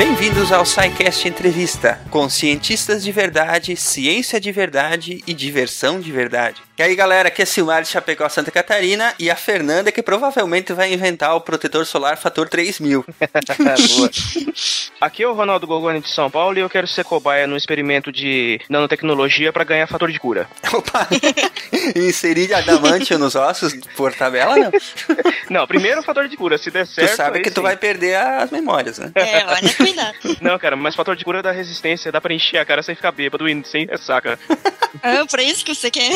Bem-vindos ao SciCast Entrevista, com cientistas de verdade, ciência de verdade e diversão de verdade. E aí, galera, aqui é Silmar de Chapecó, Santa Catarina, e a Fernanda que provavelmente vai inventar o protetor solar fator 3000. Boa. Aqui é o Ronaldo Gorgoni de São Paulo e eu quero ser cobaia no experimento de nanotecnologia para ganhar fator de cura. Opa! Inserir adamantio nos ossos por tabela, não? Não, primeiro o fator de cura, se der certo. tu sabe que tu sim. vai perder as memórias, né? É, olha, cuidado. Não, cara, mas fator de cura dá resistência, dá pra encher a cara sem ficar bêbado e sem ressaca. Ah, pra isso que você quer.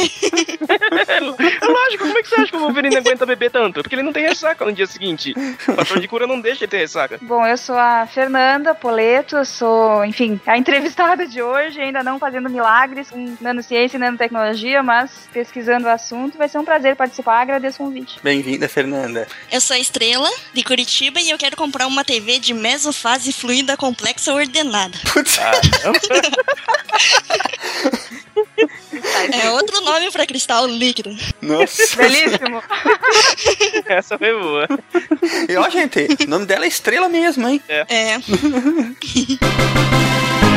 É lógico, como é que você acha que o Wolverine aguenta beber tanto? Porque ele não tem ressaca no dia seguinte. O fator de cura não deixa ele ter ressaca. Bom, eu sou a Fernanda Poleto, sou, enfim, a entrevistada de hoje, ainda não fazendo milagres com nanociência e nanotecnologia, mas pesquisando o assunto. Vai ser um prazer participar, agradeço o convite. Bem-vinda, Fernanda. Eu sou a Estrela, de Curitiba, e eu quero comprar uma TV de mesofase fluida complexa ordenada. Putz, É outro nome pra cristal líquido. nossa. Belíssimo! Essa foi boa. E ó, gente, o nome dela é Estrela mesmo, hein? É.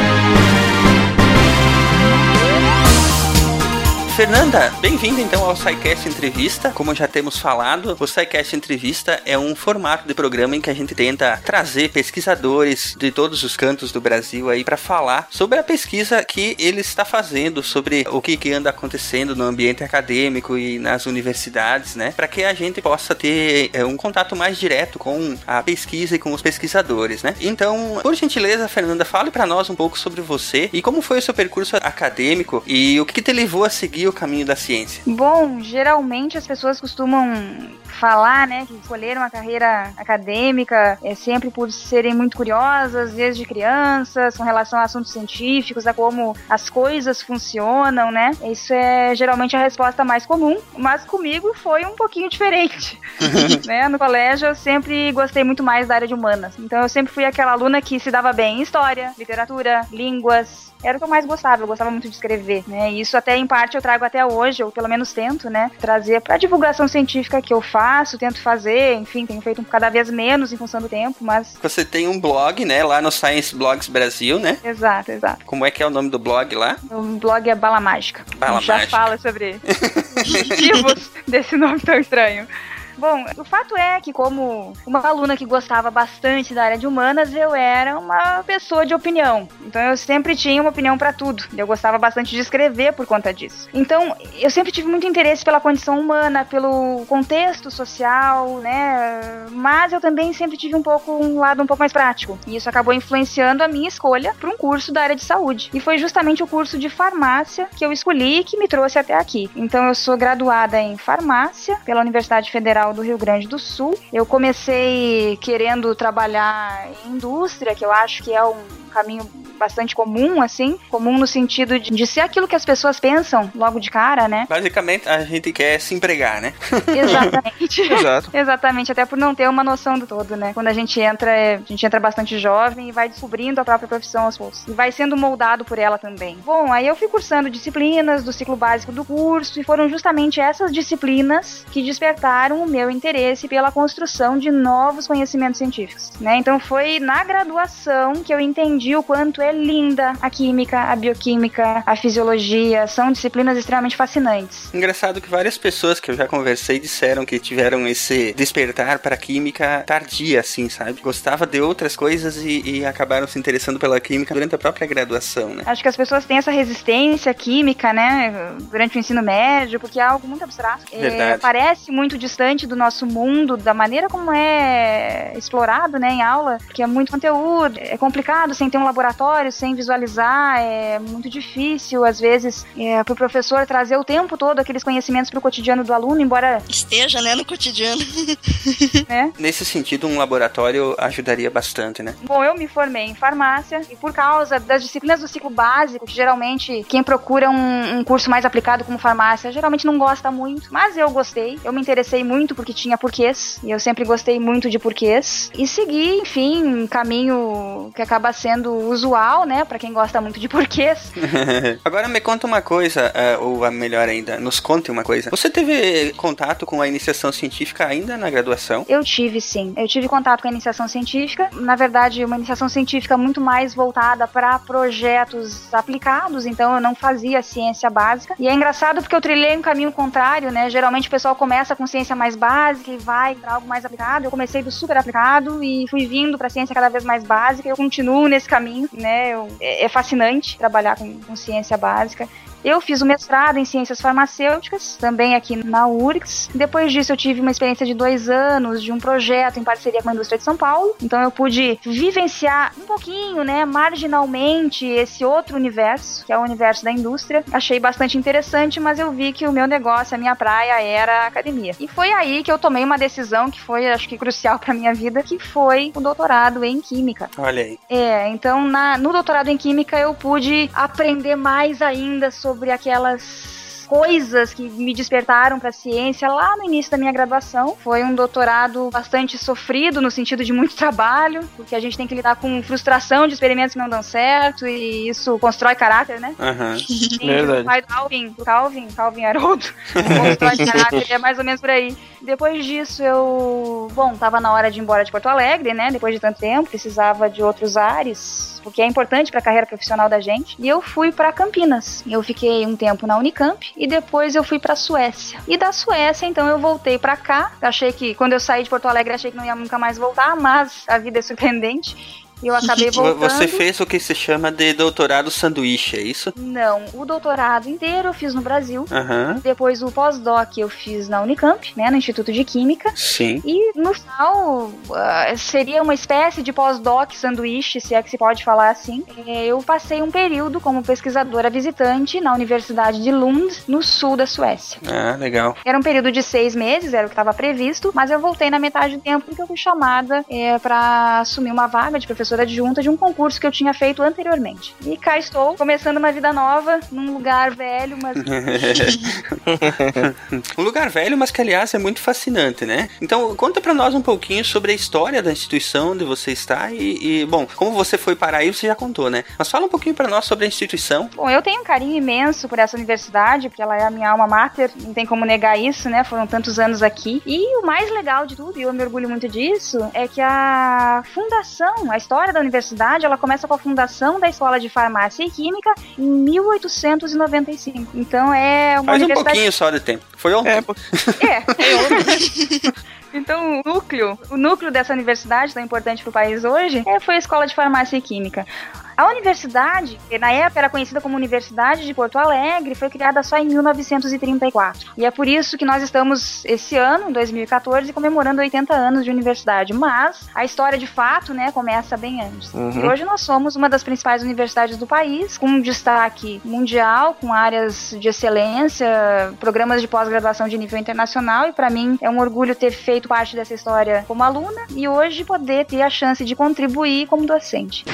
Fernanda, bem-vinda então ao SciCast Entrevista. Como já temos falado, o SciCast Entrevista é um formato de programa em que a gente tenta trazer pesquisadores de todos os cantos do Brasil aí para falar sobre a pesquisa que ele está fazendo, sobre o que, que anda acontecendo no ambiente acadêmico e nas universidades, né? Para que a gente possa ter é, um contato mais direto com a pesquisa e com os pesquisadores, né? Então, por gentileza, Fernanda, fale para nós um pouco sobre você e como foi o seu percurso acadêmico e o que, que te levou a seguir o caminho da ciência. Bom, geralmente as pessoas costumam falar, né, que escolheram a carreira acadêmica é sempre por serem muito curiosas, desde crianças, com relação a assuntos científicos, a como as coisas funcionam, né? Isso é geralmente a resposta mais comum, mas comigo foi um pouquinho diferente. né? No colégio eu sempre gostei muito mais da área de humanas. Então eu sempre fui aquela aluna que se dava bem em história, literatura, línguas, era o que eu mais gostava, eu gostava muito de escrever, né? E isso até em parte eu trago até hoje, ou pelo menos tento, né? Trazer pra divulgação científica que eu faço, tento fazer, enfim, tenho feito cada vez menos em função do tempo, mas. Você tem um blog, né, lá no Science Blogs Brasil, né? Exato, exato. Como é que é o nome do blog lá? O blog é Bala Mágica. Bala a gente já Mágica. fala sobre motivos desse nome tão estranho. Bom, o fato é que, como uma aluna que gostava bastante da área de humanas, eu era uma pessoa de opinião. Então, eu sempre tinha uma opinião para tudo. Eu gostava bastante de escrever por conta disso. Então, eu sempre tive muito interesse pela condição humana, pelo contexto social, né? Mas eu também sempre tive um pouco um lado um pouco mais prático. E isso acabou influenciando a minha escolha para um curso da área de saúde. E foi justamente o curso de farmácia que eu escolhi e que me trouxe até aqui. Então, eu sou graduada em farmácia pela Universidade Federal do Rio Grande do Sul. Eu comecei querendo trabalhar em indústria, que eu acho que é um caminho bastante comum, assim, comum no sentido de, de ser aquilo que as pessoas pensam logo de cara, né? Basicamente, a gente quer se empregar, né? Exatamente. Exato. Exatamente, até por não ter uma noção do todo, né? Quando a gente entra, é- a gente entra bastante jovem e vai descobrindo a própria profissão aos poucos. E vai sendo moldado por ela também. Bom, aí eu fui cursando disciplinas do ciclo básico do curso e foram justamente essas disciplinas que despertaram o meu interesse pela construção de novos conhecimentos científicos, né? Então foi na graduação que eu entendi o quanto é linda a química, a bioquímica, a fisiologia, são disciplinas extremamente fascinantes. Engraçado que várias pessoas que eu já conversei disseram que tiveram esse despertar para a química tardia, assim, sabe? Gostava de outras coisas e, e acabaram se interessando pela química durante a própria graduação, né? Acho que as pessoas têm essa resistência química, né, durante o ensino médio, porque é algo muito abstrato. É, Verdade. parece muito distante do nosso mundo, da maneira como é explorado, né, em aula, porque é muito conteúdo, é complicado sem ter um laboratório, sem visualizar, é muito difícil, às vezes, é, para o professor trazer o tempo todo aqueles conhecimentos para o cotidiano do aluno, embora, Esteja, né, no cotidiano. né, Nesse sentido, um laboratório ajudaria bastante, né? Bom, eu me formei em farmácia e por causa das disciplinas do ciclo básico, que geralmente quem procura um, um curso mais aplicado como farmácia geralmente não gosta muito, mas eu gostei. Eu me interessei muito porque tinha porquês e eu sempre gostei muito de porquês e segui, enfim, um caminho que acaba sendo usual né? Para quem gosta muito de porquês. Agora me conta uma coisa, uh, ou melhor ainda, nos conte uma coisa. Você teve contato com a iniciação científica ainda na graduação? Eu tive, sim. Eu tive contato com a iniciação científica. Na verdade, uma iniciação científica muito mais voltada para projetos aplicados, então eu não fazia ciência básica. E é engraçado porque eu trilhei um caminho contrário, né? Geralmente o pessoal começa com ciência mais básica e vai para algo mais aplicado. Eu comecei do super aplicado e fui vindo para ciência cada vez mais básica. Eu continuo nesse caminho, né? Eu, é, é fascinante trabalhar com, com ciência básica. Eu fiz o mestrado em ciências farmacêuticas, também aqui na URGS. Depois disso, eu tive uma experiência de dois anos de um projeto em parceria com a indústria de São Paulo. Então, eu pude vivenciar um pouquinho, né, marginalmente, esse outro universo, que é o universo da indústria. Achei bastante interessante, mas eu vi que o meu negócio, a minha praia, era a academia. E foi aí que eu tomei uma decisão que foi, acho que, crucial para minha vida, que foi o doutorado em Química. Olha aí. É, então, na, no doutorado em Química, eu pude aprender mais ainda sobre sobre aquelas coisas que me despertaram para a ciência lá no início da minha graduação. Foi um doutorado bastante sofrido no sentido de muito trabalho, porque a gente tem que lidar com frustração de experimentos que não dão certo e isso constrói caráter, né? Uhum. Sim, Verdade. O pai do Calvin, do Calvin, Calvin Haroldo, constrói caráter, é mais ou menos por aí. Depois disso eu, bom, tava na hora de ir embora de Porto Alegre, né? Depois de tanto tempo, precisava de outros ares, porque é importante para a carreira profissional da gente. E eu fui para Campinas. Eu fiquei um tempo na Unicamp e depois eu fui para Suécia. E da Suécia, então eu voltei para cá. Achei que quando eu saí de Porto Alegre achei que não ia nunca mais voltar, mas a vida é surpreendente e eu acabei voltando. Você fez o que se chama de doutorado sanduíche, é isso? Não, o doutorado inteiro eu fiz no Brasil. Uhum. Depois o pós-doc eu fiz na Unicamp, né, no Instituto de Química. Sim. E no final uh, seria uma espécie de pós-doc sanduíche, se é que se pode falar assim. É, eu passei um período como pesquisadora visitante na Universidade de Lund, no sul da Suécia. Ah, legal. Era um período de seis meses, era o que estava previsto, mas eu voltei na metade do tempo porque eu fui chamada é, para assumir uma vaga de professor professora adjunta de um concurso que eu tinha feito anteriormente. E cá estou, começando uma vida nova, num lugar velho, mas. um lugar velho, mas que aliás é muito fascinante, né? Então, conta para nós um pouquinho sobre a história da instituição onde você está e, e, bom, como você foi para aí, você já contou, né? Mas fala um pouquinho para nós sobre a instituição. Bom, eu tenho um carinho imenso por essa universidade, porque ela é a minha alma mater, não tem como negar isso, né? Foram tantos anos aqui. E o mais legal de tudo, e eu me orgulho muito disso, é que a fundação, a história história da universidade, ela começa com a fundação da Escola de Farmácia e Química em 1895. Então é uma Faz universidade... um pouquinho só de tempo. Foi ontem. É. é. Então, o núcleo, o núcleo dessa universidade tão importante para o país hoje, é, foi a Escola de Farmácia e Química. A universidade, que na época era conhecida como Universidade de Porto Alegre, foi criada só em 1934. E é por isso que nós estamos esse ano, 2014, comemorando 80 anos de universidade. Mas a história de fato, né, começa bem antes. Uhum. E hoje nós somos uma das principais universidades do país, com um destaque mundial, com áreas de excelência, programas de pós-graduação de nível internacional. E para mim é um orgulho ter feito parte dessa história como aluna e hoje poder ter a chance de contribuir como docente.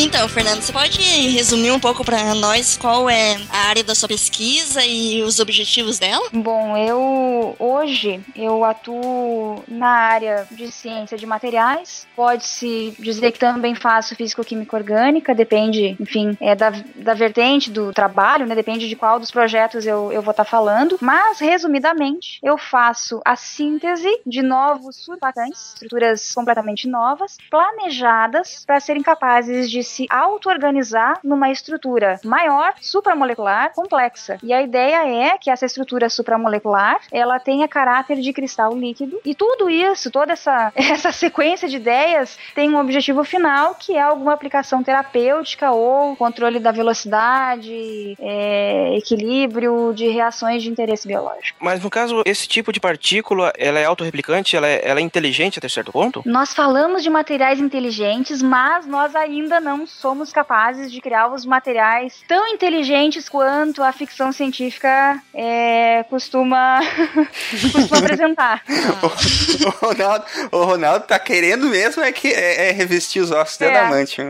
Então, Fernando, você pode resumir um pouco para nós qual é a área da sua pesquisa e os objetivos dela? Bom, eu hoje eu atuo na área de ciência de materiais. Pode-se dizer que também faço físico-química orgânica, depende, enfim, é da, da vertente do trabalho, né? Depende de qual dos projetos eu, eu vou estar tá falando. Mas, resumidamente, eu faço a síntese de novos surfatantes, estruturas completamente novas, planejadas para serem capazes de se auto-organizar numa estrutura maior, supramolecular, complexa. E a ideia é que essa estrutura supramolecular, ela tenha caráter de cristal líquido. E tudo isso, toda essa, essa sequência de ideias tem um objetivo final, que é alguma aplicação terapêutica ou controle da velocidade, é, equilíbrio de reações de interesse biológico. Mas no caso, esse tipo de partícula, ela é autorreplicante, ela é, ela é inteligente até certo ponto? Nós falamos de materiais inteligentes, mas nós ainda não não somos capazes de criar os materiais tão inteligentes quanto a ficção científica é, costuma, costuma apresentar. o, o, Ronaldo, o Ronaldo tá querendo mesmo é que é, é revestir os ossos é. de adamante.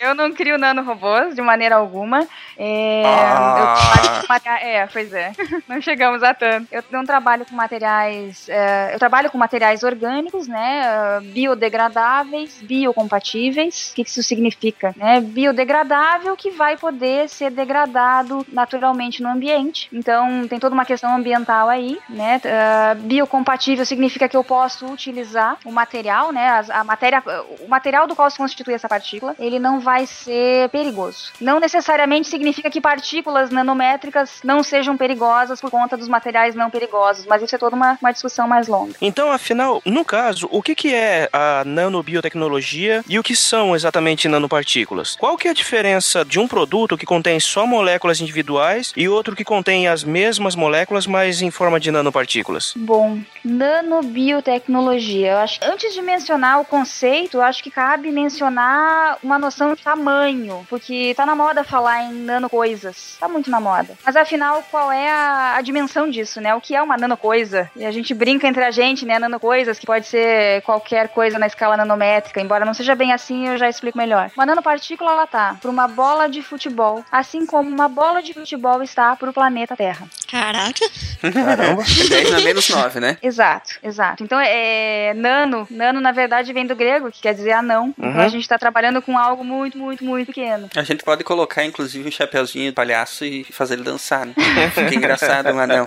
eu não crio nanorobôs de maneira alguma. É, ah. eu é, pois é. Não chegamos a tanto. Eu não trabalho com materiais. É, eu trabalho com materiais orgânicos, né? Biodegradáveis, biocompatíveis. O que isso significa? Né? Biodegradável que vai poder ser degradado naturalmente no ambiente. Então tem toda uma questão ambiental aí, né? Uh, biocompatível significa que eu posso utilizar o material, né? A, a matéria, o material do qual se constitui essa partícula, ele não vai ser perigoso. Não necessariamente significa que partículas nanométricas não sejam perigosas por conta dos materiais não perigosos, mas isso é toda uma, uma discussão mais longa. Então, afinal, no caso, o que, que é a nanobiotecnologia e o que são exatamente nanopartículas? Qual que é a diferença de um produto que contém só moléculas individuais e outro que contém as mesmas moléculas, mas em forma de nanopartículas? Bom, nanobiotecnologia. Eu acho antes de mencionar o conceito, eu acho que cabe mencionar uma noção de tamanho, porque tá na moda falar em nanocoisas. Tá muito na moda. Mas afinal, qual é a, a dimensão disso, né? O que é uma nanocoisa? E a gente brinca entre a gente, né? Nanocoisas, que pode ser qualquer coisa na escala nanométrica, embora não seja bem assim, eu já explico melhor. Uma nanopartícula, ela tá para uma bola de futebol, assim como uma bola de futebol está para o planeta Terra. Caraca! Caramba! 10 na menos 9, né? Exato, exato. Então, é, nano, nano na verdade vem do grego, que quer dizer anão. Uhum. Então a gente está trabalhando com algo muito, muito, muito pequeno. A gente pode colocar, inclusive, um chapeuzinho de palhaço e fazer ele dançar, né? Fica engraçado, mas não.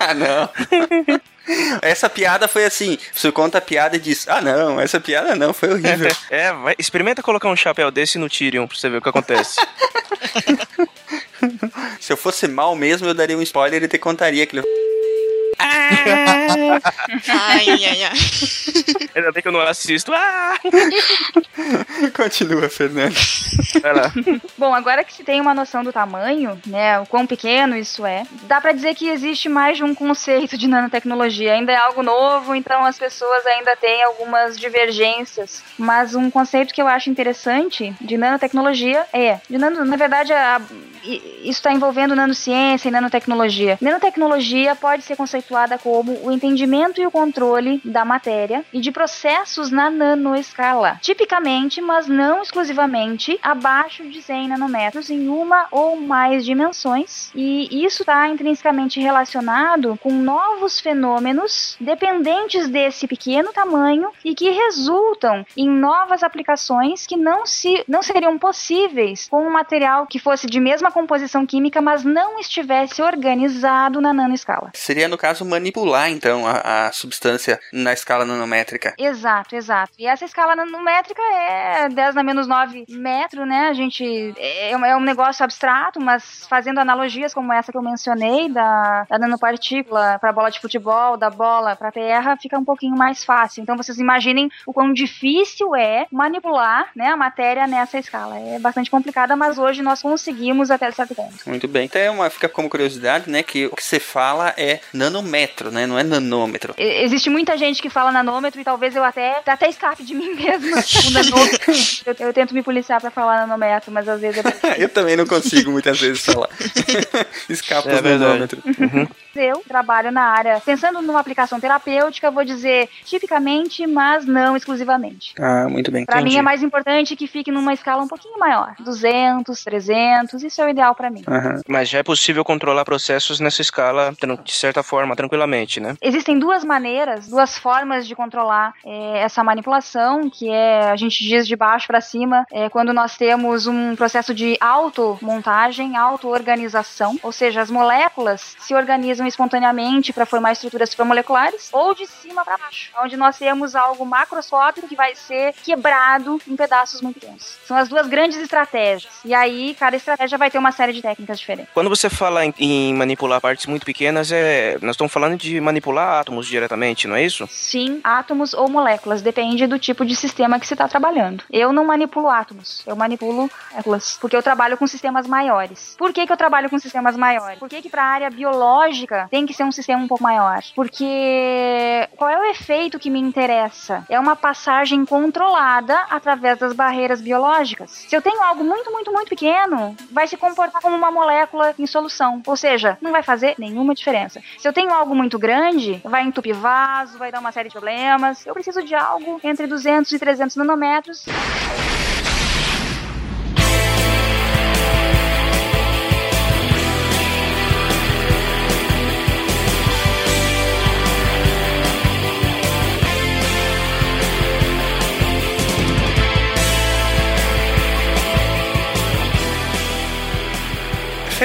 ah, não. Essa piada foi assim: você conta a piada e diz, ah não, essa piada não, foi horrível. é, vai, experimenta colocar um chapéu desse no Tyrion pra você ver o que acontece. Se eu fosse mal mesmo, eu daria um spoiler e te contaria aquilo. Ah! ai, ai, ai. Ainda bem que eu não assisto. Ah! Continua, Fernando. Vai lá. Bom, agora que se tem uma noção do tamanho, né, o quão pequeno isso é, dá para dizer que existe mais de um conceito de nanotecnologia. Ainda é algo novo, então as pessoas ainda têm algumas divergências. Mas um conceito que eu acho interessante de nanotecnologia é, de nano, na verdade, a, isso está envolvendo nanociência e nanotecnologia. Nanotecnologia pode ser conceituada como o entendimento e o controle da matéria e de processos na nanoescala, tipicamente, mas não exclusivamente, abaixo de 100 nanômetros em uma ou mais dimensões, e isso está intrinsecamente relacionado com novos fenômenos dependentes desse pequeno tamanho e que resultam em novas aplicações que não, se, não seriam possíveis com um material que fosse de mesma composição química, mas não estivesse organizado na nanoescala. Seria, no caso, manipular, então, a, a substância na escala nanométrica. Exato, exato. E essa escala nanométrica é 10 na menos 9 metro, né? A gente. É, é um negócio abstrato, mas fazendo analogias como essa que eu mencionei, da, da nanopartícula para bola de futebol, da bola para terra, fica um pouquinho mais fácil. Então vocês imaginem o quão difícil é manipular né, a matéria nessa escala. É bastante complicada, mas hoje nós conseguimos Muito bem. Até uma, fica como curiosidade, né, que o que você fala é nanômetro, né, não é nanômetro. Existe muita gente que fala nanômetro e talvez eu até, até escape de mim mesmo o nanômetro. eu, eu, tento me policiar pra falar nanômetro, mas às vezes é Eu também não consigo muitas vezes falar. Escapa é os nanômetros. Uhum. Eu trabalho na área, pensando numa aplicação terapêutica, vou dizer tipicamente, mas não exclusivamente. Ah, muito bem. Para mim é mais importante que fique numa escala um pouquinho maior, 200, 300, isso é o ideal para mim. Uhum. Mas já é possível controlar processos nessa escala de certa forma, tranquilamente, né? Existem duas maneiras, duas formas de controlar é, essa manipulação, que é a gente diz de baixo para cima, é, quando nós temos um processo de automontagem, auto-organização, ou seja, as moléculas se organizam espontaneamente para formar estruturas supramoleculares, ou de cima para baixo, onde nós temos algo macroscópico que vai ser quebrado em pedaços muito pequenos. São as duas grandes estratégias. E aí, cada estratégia vai ter uma série de técnicas diferentes. Quando você fala em, em manipular partes muito pequenas, é, nós estamos falando de manipular átomos diretamente, não é isso? Sim, átomos ou moléculas, depende do tipo de sistema que você está trabalhando. Eu não manipulo átomos, eu manipulo moléculas, porque eu trabalho com sistemas maiores. Por que, que eu trabalho com sistemas maiores? Por que, que para a área biológica mágica tem que ser um sistema um pouco maior. Porque qual é o efeito que me interessa? É uma passagem controlada através das barreiras biológicas. Se eu tenho algo muito, muito, muito pequeno, vai se comportar como uma molécula em solução. Ou seja, não vai fazer nenhuma diferença. Se eu tenho algo muito grande, vai entupir vaso, vai dar uma série de problemas. Eu preciso de algo entre 200 e 300 nanômetros.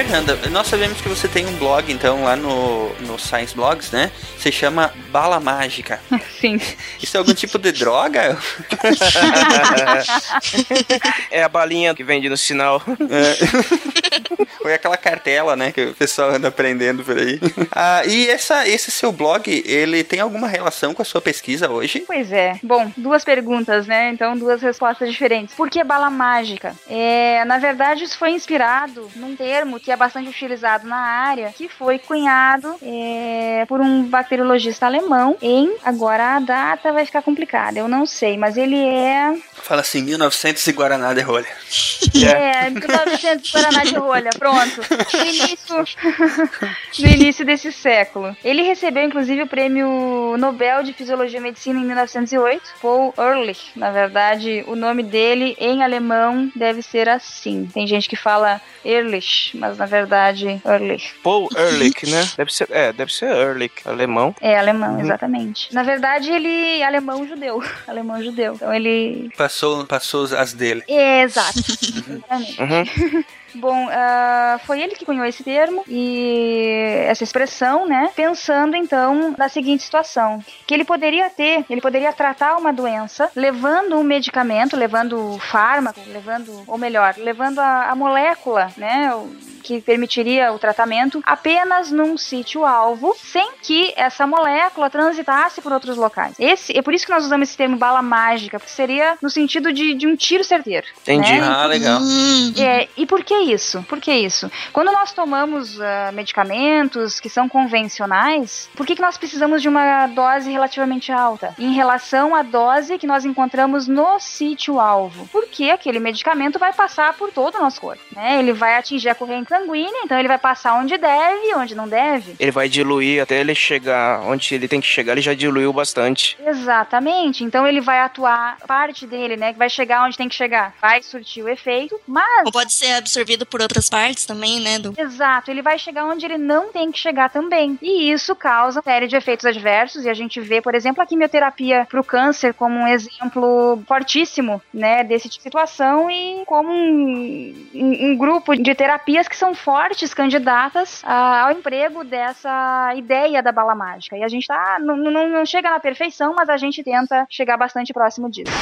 Fernanda, nós sabemos que você tem um blog, então, lá no, no Science Blogs, né? Se chama Bala Mágica. Sim. Isso é algum tipo de droga? é a balinha que vende no sinal. É. Ou é aquela cartela, né? Que o pessoal anda aprendendo por aí. Ah, e essa, esse seu blog, ele tem alguma relação com a sua pesquisa hoje? Pois é. Bom, duas perguntas, né? Então, duas respostas diferentes. Por que bala mágica? É, na verdade, isso foi inspirado num termo que é bastante utilizado na área, que foi cunhado é, por um bacteriologista alemão em. Agora a data vai ficar complicada, eu não sei, mas ele é. Fala assim, 1900 e Guaraná de rolha. É, 1900 e Guaraná de rolha, pronto. No início, no início desse século. Ele recebeu, inclusive, o prêmio Nobel de Fisiologia e Medicina em 1908. Paul Ehrlich, na verdade, o nome dele em alemão deve ser assim. Tem gente que fala Ehrlich, mas na verdade Ehrlich. Paul Ehrlich, né? Deve ser, é, deve ser Ehrlich, alemão. É, alemão, exatamente. Na verdade, ele é alemão judeu. Alemão judeu. Então ele. Passou, passou as dele. É, exato. Exatamente. Uhum. Bom, uh, foi ele que cunhou esse termo e essa expressão, né? Pensando então na seguinte situação: que ele poderia ter, ele poderia tratar uma doença levando um medicamento, levando o fármaco, levando, ou melhor, levando a, a molécula, né? Que permitiria o tratamento apenas num sítio alvo, sem que essa molécula transitasse por outros locais. Esse é por isso que nós usamos esse termo bala mágica, porque seria no sentido de, de um tiro certeiro. Entendi. Né? Ah, legal. É, e por que isso? Por que isso? Quando nós tomamos uh, medicamentos que são convencionais, por que, que nós precisamos de uma dose relativamente alta em relação à dose que nós encontramos no sítio alvo? Porque aquele medicamento vai passar por todo o nosso corpo, né? Ele vai atingir a corrente sanguínea, então ele vai passar onde deve e onde não deve. Ele vai diluir até ele chegar onde ele tem que chegar, ele já diluiu bastante. Exatamente. Então ele vai atuar parte dele, né, que vai chegar onde tem que chegar, vai surtir o efeito, mas Ou pode ser absorvido por outras partes também, né? Do... Exato, ele vai chegar onde ele não tem que chegar também. E isso causa uma série de efeitos adversos, e a gente vê, por exemplo, a quimioterapia para o câncer como um exemplo fortíssimo, né, desse tipo de situação e como um, um, um grupo de terapias que são fortes candidatas ah, ao emprego dessa ideia da bala mágica. E a gente tá, não chega na perfeição, mas a gente tenta chegar bastante próximo disso.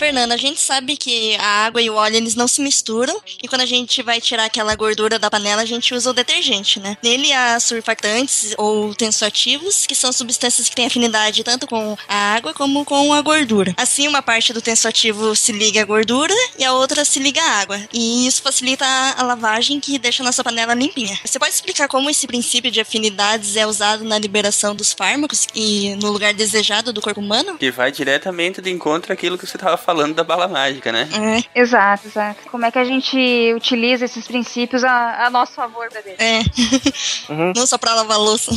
Fernanda, a gente sabe que a água e o óleo eles não se misturam e quando a gente vai tirar aquela gordura da panela, a gente usa o detergente, né? Nele há surfactantes ou tensoativos, que são substâncias que têm afinidade tanto com a água como com a gordura. Assim, uma parte do tensoativo se liga à gordura e a outra se liga à água. E isso facilita a, lavagem que deixa a nossa panela limpinha. Você pode explicar como esse princípio de afinidades é usado na liberação dos fármacos e no lugar desejado do corpo humano? Que vai diretamente de encontro àquilo que você tava falando da bala mágica, né? É. Exato, exato. Como é que a gente utiliza esses princípios a, a nosso favor, bebê? É. Uhum. Não só pra lavar a louça.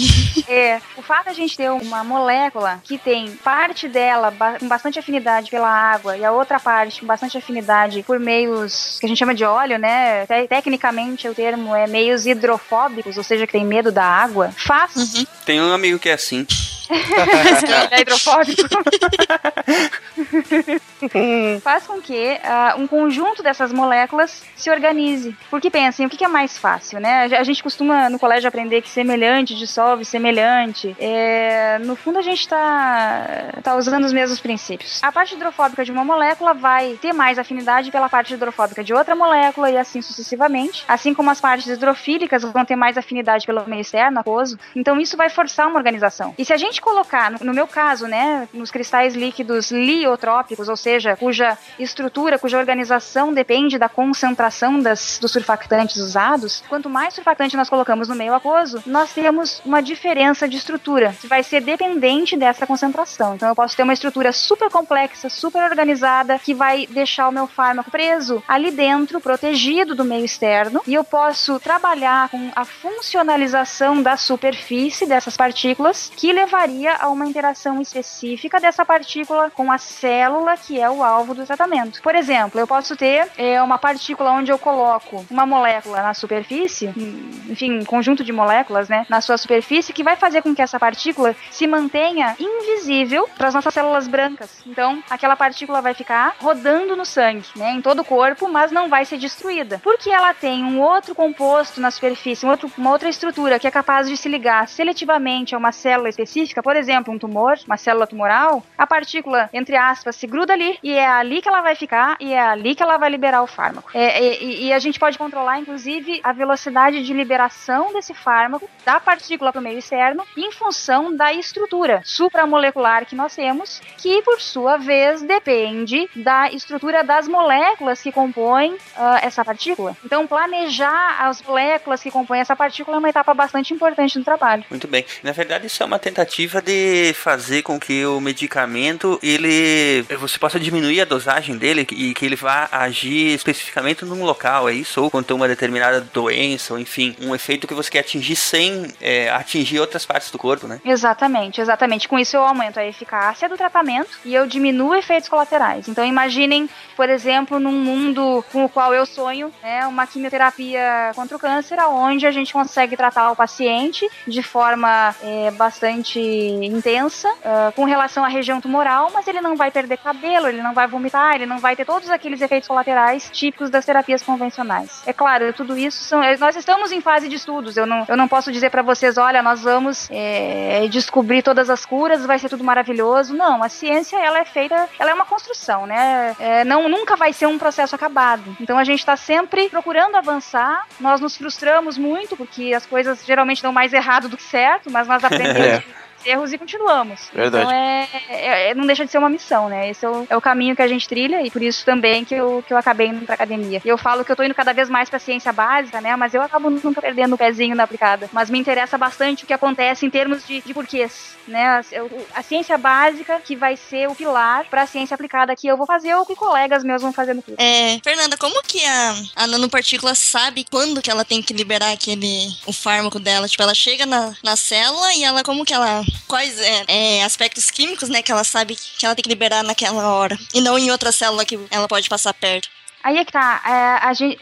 É, o fato de a gente ter uma molécula que tem parte dela ba- com bastante afinidade pela água e a outra parte com bastante afinidade por meios que a gente chama de óleo, né? Te- tecnicamente o termo é meios hidrofóbicos, ou seja, que tem medo da água, faz. Uhum. Tem um amigo que é assim. é hidrofóbico. faz com que ah, um conjunto dessas moléculas se organize. Porque pensem, o que que é mais fácil, né? A gente costuma no colégio aprender que semelhante dissolve semelhante. É, no fundo, a gente está tá usando os mesmos princípios. A parte hidrofóbica de uma molécula vai ter mais afinidade pela parte hidrofóbica de outra molécula e assim sucessivamente. Assim como as partes hidrofílicas vão ter mais afinidade pelo meio externo, aquoso. Então, isso vai forçar uma organização. E se a gente colocar, no, meu caso, né, nos cristais líquidos liotrópicos, ou seja, cuja estrutura, cuja organização depende da concentração das, dos surfactantes usados, quanto mais surfactante nós colocamos no meio aquoso, nós temos uma diferença de estrutura, que vai ser dependente dessa concentração. Então eu posso ter uma estrutura super complexa, super organizada, que vai deixar o meu fármaco preso ali dentro, protegido do meio externo, e eu posso trabalhar com a funcionalização da superfície dessas partículas, que levaria a uma interação específica dessa partícula com a célula que é o alvo do tratamento. Por exemplo, eu posso ter é, uma partícula onde eu coloco uma molécula na superfície, enfim, um conjunto de moléculas, né, na sua superfície, que vai fazer com que essa partícula se mantenha invisível para as nossas células brancas. Então, aquela partícula vai ficar rodando no sangue, né, em todo o corpo, mas não vai ser destruída. Porque ela tem um outro composto na superfície, um outro, uma outra estrutura que é capaz de se ligar seletivamente a uma célula específica, por exemplo, um tumor, uma célula tumoral, a partícula, entre aspas, se gruda ali e é ali que ela vai ficar e é ali que ela vai liberar o fármaco. É, e, e, a gente pode controlar, inclusive, a velocidade de liberação desse fármaco da partícula para o meio externo em função da estrutura supramolecular que nós temos, que por sua vez depende da estrutura das moléculas que compõem uh, essa partícula. Então, planejar as moléculas que compõem essa partícula é uma etapa bastante importante no trabalho. Muito bem. Na verdade, isso é uma tentativa de fazer com que o medicamento ele você possa diminuir a dosagem dele e que ele vá agir especificamente num local, é isso? Ou contra uma determinada doença, ou enfim, um efeito que você quer atingir sem é, atingir outras partes do corpo, né? Exatamente, exatamente. Com isso eu aumento a eficácia do tratamento e eu diminuo efeitos colaterais. Então imaginem, por exemplo, num mundo com o qual eu sonho, né, uma quimioterapia contra o câncer, onde a gente consegue tratar o paciente de forma é, bastante intensa uh, com relação à região tumoral, mas ele não vai perder cabelo, ele não vai vomitar, ele não vai ter todos aqueles efeitos colaterais típicos das terapias convencionais. É claro, tudo isso são. É, nós estamos em fase de estudos. Eu não, eu não posso dizer para vocês, olha, nós vamos é, descobrir todas as curas, vai ser tudo maravilhoso. Não, a ciência ela é feita, ela é uma construção, né? É, não, nunca vai ser um processo acabado. Então a gente está sempre procurando avançar. Nós nos frustramos muito porque as coisas geralmente dão mais errado do que certo, mas nós aprendemos. Erros e continuamos. Verdade. Então é, é, é, não deixa de ser uma missão, né? Esse é o, é o, caminho que a gente trilha e por isso também que eu, que eu acabei indo pra academia. E eu falo que eu tô indo cada vez mais pra ciência básica, né? Mas eu acabo nunca perdendo o pezinho na aplicada. Mas me interessa bastante o que acontece em termos de, de porquês, né? A, a ciência básica que vai ser o pilar pra ciência aplicada que eu vou fazer ou que colegas meus vão fazer no curso. É, Fernanda, como que a, a nanopartícula sabe quando que ela tem que liberar aquele, o fármaco dela? Tipo, ela chega na, na célula e ela, como que ela quais é, é, aspectos químicos, né, que ela sabe que ela tem que liberar naquela hora. E não em outra célula que ela pode passar perto. Aí é que tá. É, a gente,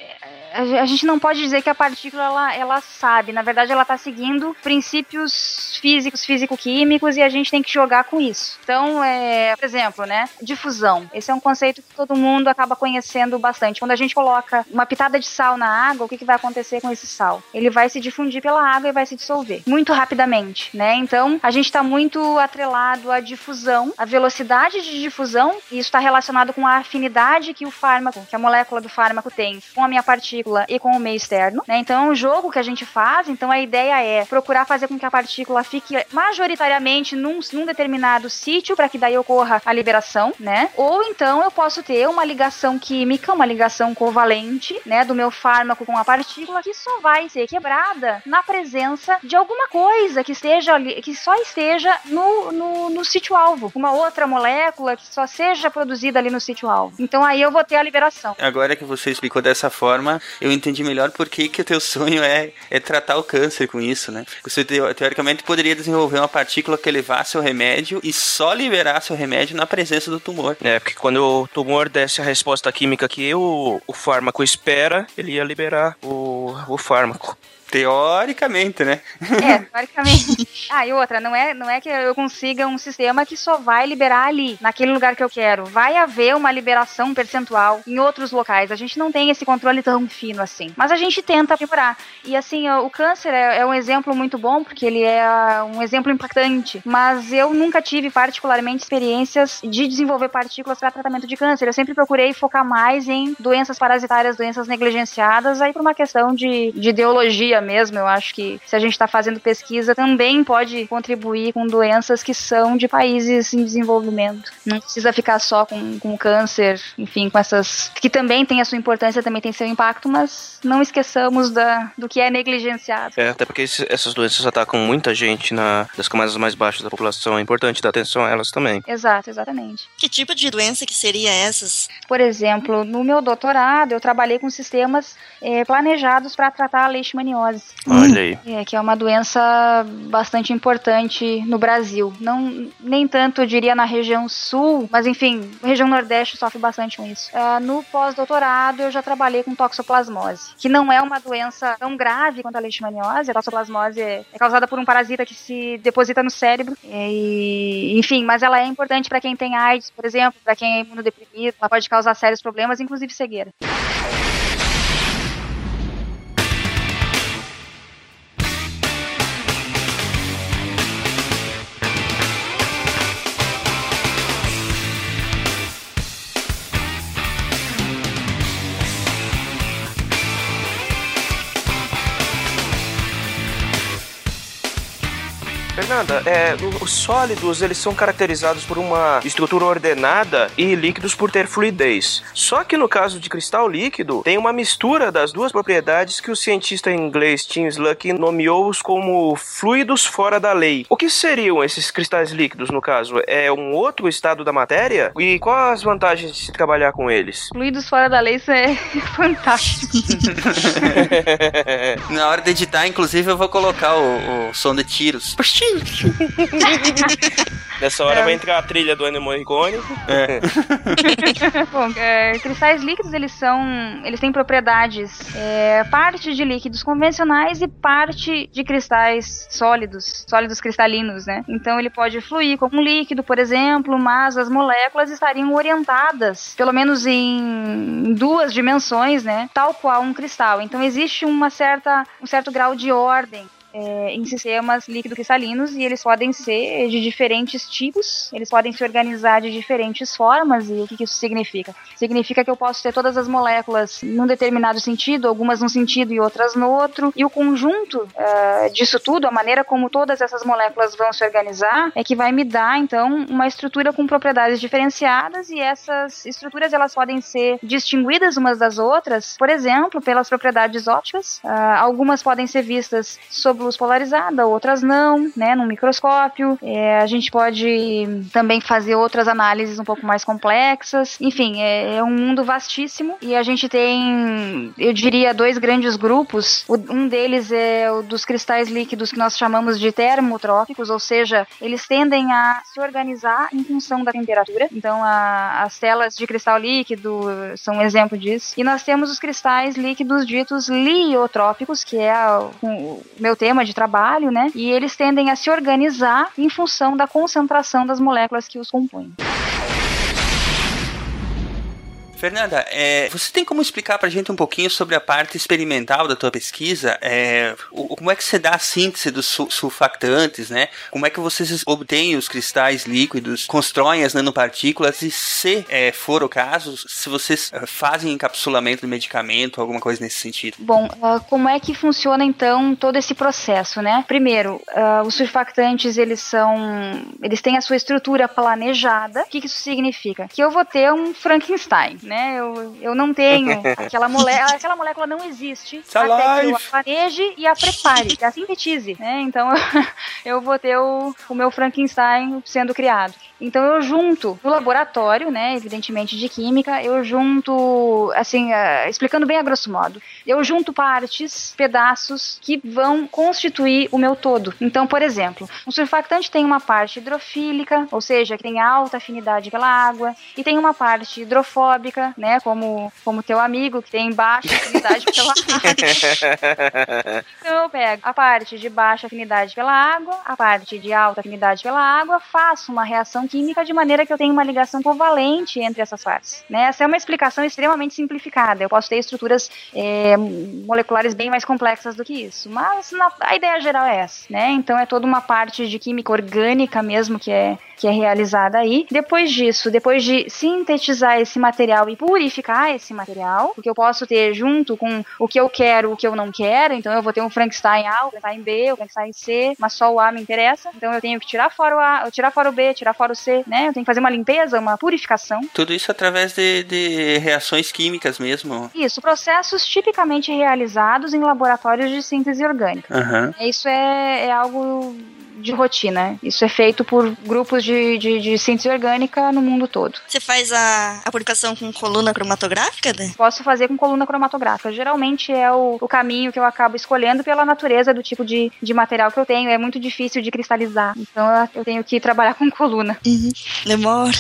a gente não pode dizer que a partícula ela, ela sabe. Na verdade, ela está seguindo princípios físicos, físico-químicos e a gente tem que jogar com isso. Então, é, por exemplo, né, difusão. Esse é um conceito que todo mundo acaba conhecendo bastante. Quando a gente coloca uma pitada de sal na água, o que, que vai acontecer com esse sal? Ele vai se difundir pela água e vai se dissolver muito rapidamente, né? Então, a gente está muito atrelado à difusão, à velocidade de difusão. E isso está relacionado com a afinidade que o fármaco, que a molécula do fármaco tem com a minha partícula partícula e com o meio externo, né? Então é um jogo que a gente faz, então a ideia é procurar fazer com que a partícula fique majoritariamente num, num determinado sítio para que daí ocorra a liberação, né? Ou então eu posso ter uma ligação química, uma ligação covalente, né, do meu fármaco com a partícula que só vai ser quebrada na presença de alguma coisa que esteja que só esteja no, no, no sítio alvo, uma outra molécula que só seja produzida ali no sítio alvo. Então aí eu vou ter a liberação. Agora que você explicou dessa forma, eu entendi melhor por que, o teu sonho é, é tratar o câncer com isso, né? Você teoricamente poderia desenvolver uma partícula que levasse o remédio e só liberasse o remédio na presença do tumor. É, porque quando o tumor desse a resposta química que o, o fármaco espera, ele ia liberar o, o fármaco. Teoricamente, né? É, teoricamente. ah, e outra, não é, não é que eu consiga um sistema que só vai liberar ali, naquele lugar que eu quero. Vai haver uma liberação percentual em outros locais. A gente não tem esse controle tão fino assim. Mas a gente tenta aprimorar. E assim, o câncer é, é um exemplo muito bom, porque ele é um exemplo impactante. Mas eu nunca tive particularmente experiências de desenvolver partículas para tratamento de câncer. Eu sempre procurei focar mais em doenças parasitárias, doenças negligenciadas, aí por uma questão de, de ideologia mesmo. Eu acho que se a gente está fazendo pesquisa, também pode contribuir com doenças que são de países em desenvolvimento. Não precisa ficar só com, com câncer, enfim, com essas. que também tem a sua importância, também tem seu impacto, mas não esqueçamos da, do que é negligenciado. É, até porque essas doenças atacam muita gente na, das camadas mais baixas da população. É importante dar atenção a elas também. Exato, exatamente. Que tipo de doença que seria essas? Por exemplo, no meu doutorado, eu trabalhei com sistemas é, planejados para tratar a leishmaniose. Olha aí. É, que é uma doença bastante importante no Brasil. Não, nem tanto, eu diria, na região sul, mas enfim, a região nordeste sofre bastante com isso. Uh, no pós-doutorado, eu já trabalhei com toxoplasmose, que não é uma doença tão grave quanto a leishmaniose. A toxoplasmose é, é causada por um parasita que se deposita no cérebro. E, enfim, mas ela é importante para quem tem AIDS, por exemplo, para quem é imunodeprimido. Ela pode causar sérios problemas, inclusive cegueira. Fernanda, é, os sólidos eles são caracterizados por uma estrutura ordenada e líquidos por ter fluidez. Só que no caso de cristal líquido, tem uma mistura das duas propriedades que o cientista inglês Tim Sluck nomeou-os como fluidos fora da lei. O que seriam esses cristais líquidos no caso? É um outro estado da matéria? E quais as vantagens de se trabalhar com eles? Fluidos fora da lei, isso é fantástico. Na hora de editar, inclusive, eu vou colocar o, o som de tiros. Puxinho! Nessa hora é. vai entrar a trilha do Ennio Morricone. É. Bom, é, cristais líquidos, eles são... Eles têm propriedades é, parte de líquidos convencionais e parte de cristais sólidos, sólidos cristalinos, né? Então ele pode fluir como um líquido, por exemplo, mas as moléculas estariam orientadas, pelo menos em duas dimensões, né? Tal qual um cristal. Então existe uma certa, um certo grau de ordem é, em sistemas líquido-cristalinos e eles podem ser de diferentes tipos, eles podem se organizar de diferentes formas. E o que, que isso significa? Significa que eu posso ter todas as moléculas num determinado sentido, algumas num sentido e outras no outro, e o conjunto uh, disso tudo, a maneira como todas essas moléculas vão se organizar, é que vai me dar então uma estrutura com propriedades diferenciadas e essas estruturas elas podem ser distinguidas umas das outras, por exemplo, pelas propriedades ópticas. Uh, algumas podem ser vistas sob luz polarizada, outras não, né, no microscópio. É, a gente pode também fazer outras análises um pouco mais complexas. Enfim, é, é, um mundo vastíssimo e a gente tem, eu diria, dois grandes grupos. O, um deles é o dos cristais líquidos que nós chamamos de termotrópicos, ou seja, eles tendem a se organizar em função da temperatura. Então, a, as telas de cristal líquido são um exemplo disso. E nós temos os cristais líquidos ditos liotrópicos, que é o meu termo sistema de trabalho, né? E eles tendem a se organizar em função da concentração das moléculas que os compõem. Fernanda, é, você tem como explicar pra gente um pouquinho sobre a parte experimental da tua pesquisa? É, o, como é que você dá a síntese dos sulfactantes, né? Como é que vocês obtêm os cristais líquidos, constroem as nanopartículas e se é, for o caso, se vocês é, fazem encapsulamento do medicamento, alguma coisa nesse sentido? Bom, uh, como é que funciona então todo esse processo, né? Primeiro, uh, os surfactantes eles são, eles têm a sua estrutura planejada. O que, que isso significa? Que eu vou ter um Frankenstein, né? Eu, eu não tenho aquela molécula, aquela molécula não existe It's até alive. que eu a planeje e a prepare, a sintetize, né? Então eu vou ter o, o meu Frankenstein sendo criado. Então eu junto no laboratório, né, evidentemente de química, eu junto, assim, uh, explicando bem a grosso modo, eu junto partes, pedaços que vão constituir o meu todo. Então, por exemplo, um surfactante tem uma parte hidrofílica, ou seja, que tem alta afinidade pela água, e tem uma parte hidrofóbica, né, como como teu amigo que tem baixa afinidade pela água. Então eu pego a parte de baixa afinidade pela água, a parte de alta afinidade pela água, faço uma reação química de maneira que eu tenha uma ligação covalente entre essas partes. Né? Essa é uma explicação extremamente simplificada. Eu posso ter estruturas é, moleculares bem mais complexas do que isso, mas na, a ideia geral é essa. Né? Então é toda uma parte de química orgânica mesmo que é que é realizada aí. Depois disso, depois de sintetizar esse material e purificar esse material, porque eu posso ter junto com o que eu quero, o que eu não quero, então eu vou ter um Frankenstein A, um Frankenstein B, um Frankenstein C, mas só o A me interessa, então eu tenho que tirar fora o A, tirar fora o B, tirar fora o C, né? Eu tenho que fazer uma limpeza, uma purificação. Tudo isso através de, de reações químicas mesmo. Isso, processos tipicamente realizados em laboratórios de síntese orgânica. Uhum. Isso é, é algo de rotina. Isso é feito por grupos de, de, de síntese orgânica no mundo todo. Você faz a, a publicação com coluna cromatográfica, né? Posso fazer com coluna cromatográfica. Geralmente é o, o caminho que eu acabo escolhendo pela natureza do tipo de, de material que eu tenho. É muito difícil de cristalizar. Então eu tenho que trabalhar com coluna. Uhum. Demora.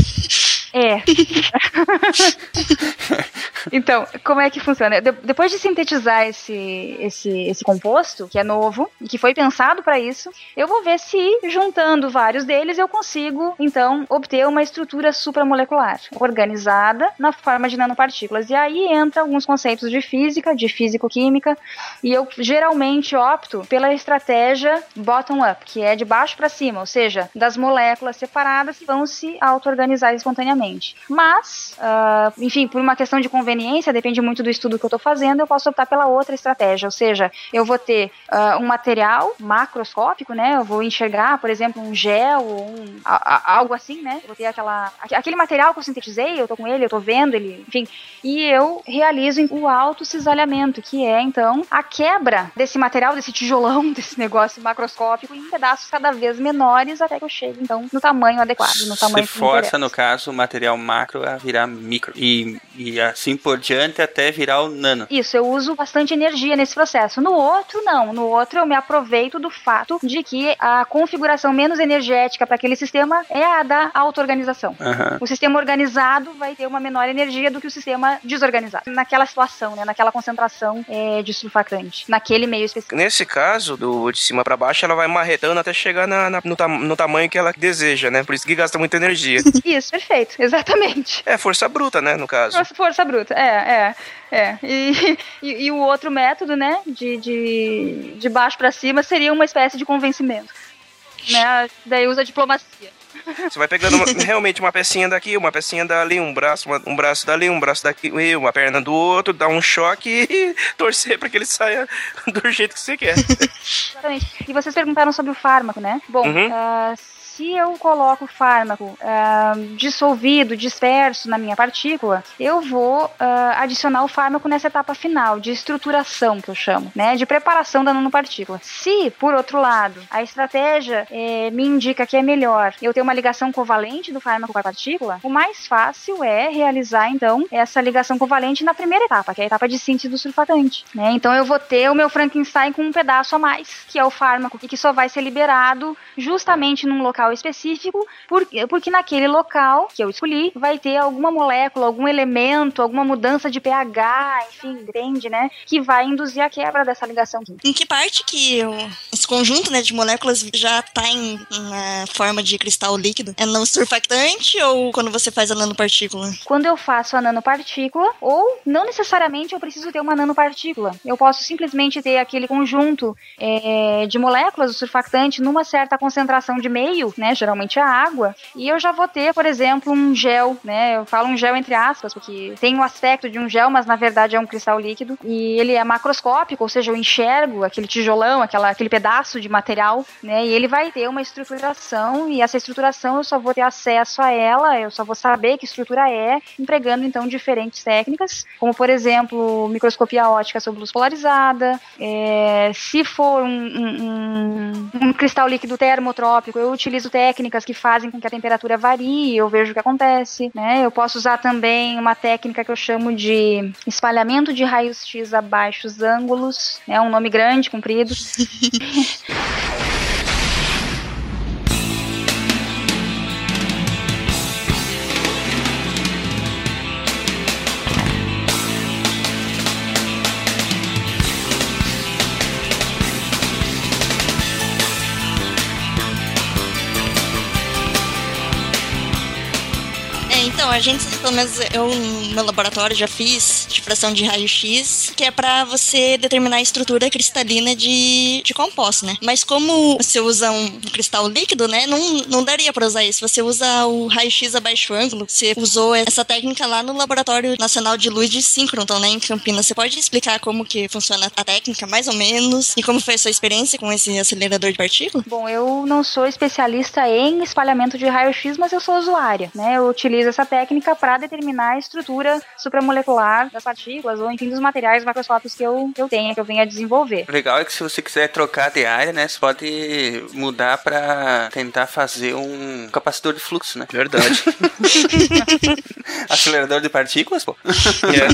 É. então, como é que funciona? De depois de sintetizar esse, esse, esse composto, que é novo e que foi pensado para isso, eu vou ver se juntando vários deles eu consigo, então, obter uma estrutura supramolecular organizada na forma de nanopartículas. E aí entra alguns conceitos de física, de físico-química, e eu geralmente opto pela estratégia bottom-up, que é de baixo para cima, ou seja, das moléculas separadas vão se auto-organizar espontaneamente. Mas, uh, enfim, por uma questão de conveniência, depende muito do estudo que eu estou fazendo, eu posso optar pela outra estratégia, ou seja, eu vou ter uh, um material macroscópico, né? Eu vou enxergar, por exemplo, um gel ou um, a, a, algo assim, né? Eu vou ter aquela, aquele material que eu sintetizei, eu tô com ele, eu tô vendo ele, enfim, e eu realizo o autocisalhamento, que é então a quebra desse material, desse tijolão, desse negócio macroscópico em pedaços cada vez menores até que eu chegue então no tamanho adequado, no tamanho Você força, no caso, o material macro a virar micro e, e assim por diante até virar o nano. Isso, eu uso bastante energia nesse processo. No outro, não. No outro, eu me aproveito do fato de que a configuração menos energética para aquele sistema é a da auto-organização. Uhum. O sistema organizado vai ter uma menor energia do que o sistema desorganizado. Naquela situação, né, naquela concentração é, de surfactante, naquele meio específico. Nesse caso, do de cima para baixo, ela vai marretando até chegar na, na, no, tam, no, tamanho que ela deseja, né? Por isso que gasta muita energia. isso, perfeito, exatamente. É força bruta, né, no caso. Força, força bruta, é, é, é. E, e, e, o outro método, né, de, de, de baixo para cima seria uma espécie de convencimento. Né? Daí usa diplomacia. Você vai pegando uma, realmente uma pecinha daqui, uma pecinha dali, um braço, uma, um braço dali, um braço daqui, uma perna do outro, dar um choque e torcer para que ele saia do jeito que você quer. Exatamente. E vocês perguntaram sobre o fármaco, né? Bom, Uhum. ah, se eu coloco o fármaco ah, dissolvido, disperso na minha partícula, eu vou ah, adicionar o fármaco nessa etapa final de estruturação, que eu chamo, né? De preparação da nanopartícula. Se, por outro lado, a estratégia eh, me indica que é melhor eu ter uma ligação covalente do fármaco com a partícula, o mais fácil é realizar, então, essa ligação covalente na primeira etapa, que é a etapa de síntese do surfatante, né? Então eu vou ter o meu Frankenstein com um pedaço a mais, que é o fármaco, e que só vai ser liberado justamente num local específico, porque, porque naquele local que eu escolhi vai ter alguma molécula, algum elemento, alguma mudança de pH, enfim, depende, né? Que vai induzir a quebra dessa ligação química. Em que parte que o- esse conjunto né, de moléculas já tá em, em, eh, forma de cristal líquido? É no surfactante ou quando você faz a nanopartícula? Quando eu faço a nanopartícula, ou não necessariamente eu preciso ter uma nanopartícula. Eu posso simplesmente ter aquele conjunto é, de moléculas do surfactante numa certa concentração de meio, né? Geralmente a água. E eu já vou ter, por exemplo, um gel, né? Eu falo um gel entre aspas, porque tem o aspecto de um gel, mas na verdade é um cristal líquido. E ele é macroscópico, ou seja, eu enxergo aquele tijolão, aquela, aquele pedaço de material, né? E ele vai ter uma estruturação, e essa estruturação eu só vou ter acesso a ela, eu só vou saber que estrutura é, empregando então diferentes técnicas, como por exemplo, microscopia ótica sob luz polarizada. é, se for um- um- um cristal líquido termotrópico, eu utilizo técnicas que fazem com que a temperatura varie, eu vejo o que acontece, né? Eu posso usar também uma técnica que eu chamo de espalhamento de raios X a baixos ângulos, é um nome grande, comprido. gente, pelo menos eu no meu laboratório já fiz difração de raio-x, que é para você determinar a estrutura cristalina de, de composto, né? Mas como você usa um cristal líquido, né? Não, não daria para usar isso. Você usa o raio-x a baixo ângulo. Você usou essa técnica lá no Laboratório Nacional de Luz de Síncroton, né? Em Campinas. Você pode explicar como que funciona a técnica, mais ou menos, e como foi a sua experiência com esse acelerador de partículas? Bom, eu não sou especialista em espalhamento de raio-x, mas eu sou usuária, né? Eu utilizo essa técnica para determinar a estrutura supramolecular das partículas ou enfim dos materiais macroscópicos que eu, que eu tenha, que eu venha desenvolver. O legal é que se você quiser trocar de área, né, você pode mudar para tentar fazer um capacitor de fluxo, né? Verdade. Acelerador de partículas, pô. É.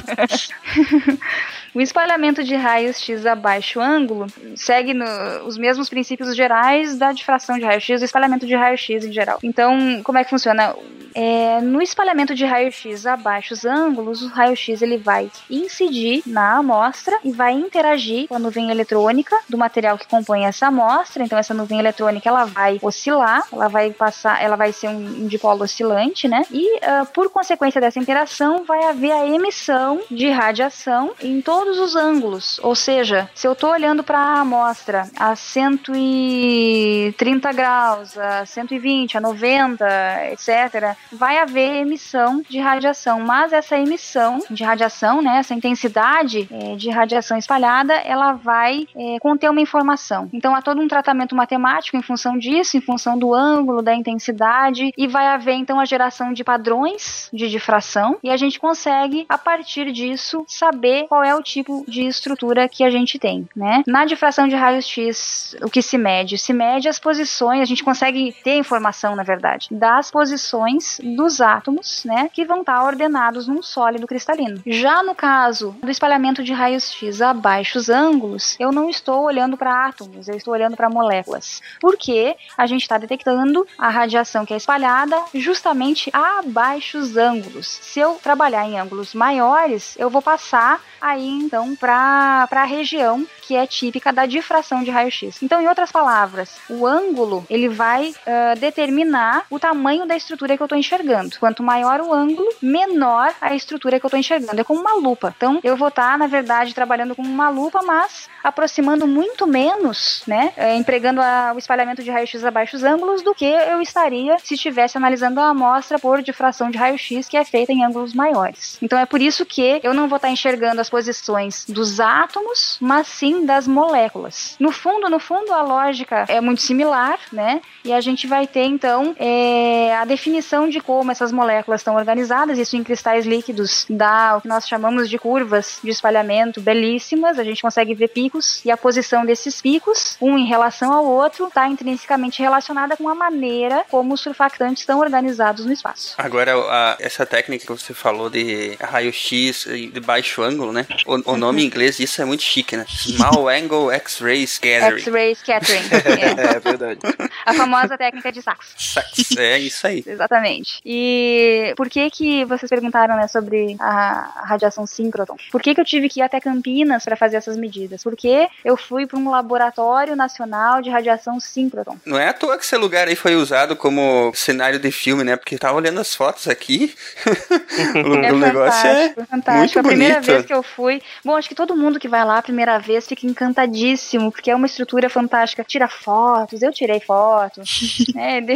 O espalhamento de raios X a baixo ângulo segue no, os mesmos princípios gerais da difração de raio-x, do espalhamento de raio-x em geral. Então, como é que funciona? É, no espalhamento de raio-x a baixos ângulos, o raio-x ele vai incidir na amostra e vai interagir com a nuvem eletrônica do material que compõe essa amostra. Então, essa nuvem eletrônica ela vai oscilar, ela vai passar, ela vai ser um, dipolo oscilante, né? E uh, por consequência dessa interação, vai haver a emissão de radiação em todos os ângulos. Ou seja, se eu estou olhando para a amostra a 130 graus, a 120, a 90, etc., vai haver emissão de radiação, mas essa emissão de radiação, né, essa intensidade é, de radiação espalhada, ela vai é, conter uma informação. Então há todo um tratamento matemático em função disso, em função do ângulo, da intensidade, e vai haver então a geração de padrões de difração, e a gente consegue, a partir disso, saber qual é o tipo de estrutura que a gente tem, né? Na difração de raios-x, o que se mede? Se mede as posições, a gente consegue ter informação, na verdade, das posições dos átomos, né, que vão estar ordenados num sólido cristalino. Já no caso do espalhamento de raios-x a baixos ângulos, eu não estou olhando para átomos, eu estou olhando para moléculas, porque a gente está detectando a radiação que é espalhada justamente a baixos ângulos. Se eu trabalhar em ângulos maiores, eu vou passar aí então para a região que é típica da difração de raio-x. Então, em outras palavras, o ângulo ele vai uh, determinar o tamanho da estrutura que eu estou enxergando. Quanto maior o ângulo, menor a estrutura que eu estou enxergando. É como uma lupa. Então, eu vou estar, tá, na verdade, trabalhando com uma lupa, mas aproximando muito menos, né, uh, empregando a, o espalhamento de raio-x a baixos ângulos do que eu estaria se estivesse analisando a amostra por difração de raio-x que é feita em ângulos maiores. Então, é por isso que eu não vou estar tá enxergando as posições dos átomos, mas sim das moléculas. No fundo, no fundo, a lógica é muito similar, né? E a gente vai ter então é, a definição de como essas moléculas estão organizadas, isso em cristais líquidos dá o que nós chamamos de curvas de espalhamento belíssimas, a gente consegue ver picos e a posição desses picos, um em relação ao outro, está intrinsecamente relacionada com a maneira como os surfactantes estão organizados no espaço. Agora, a, essa técnica que você falou de raio-x de baixo ângulo, né? O, o nome em inglês disso é muito chique, né? Small Angle X-Ray Scattering. X-Ray Scattering. É. é verdade. A famosa técnica de Sachs. Sachs, é isso aí. Exatamente. E por que que vocês perguntaram, né, sobre a radiação síncroton? Por que que eu tive que ir até Campinas para fazer essas medidas? Porque eu fui para um laboratório nacional de radiação síncroton. Não é à toa que esse lugar aí foi usado como cenário de filme, né? Porque tava olhando as fotos aqui. o, é negócio é fantástico. Muito a primeira bonito. vez que eu fui, bom, acho que todo mundo que vai lá a primeira vez fica encantadíssimo, porque é uma estrutura fantástica. Tira fotos, eu tirei fotos. é, de,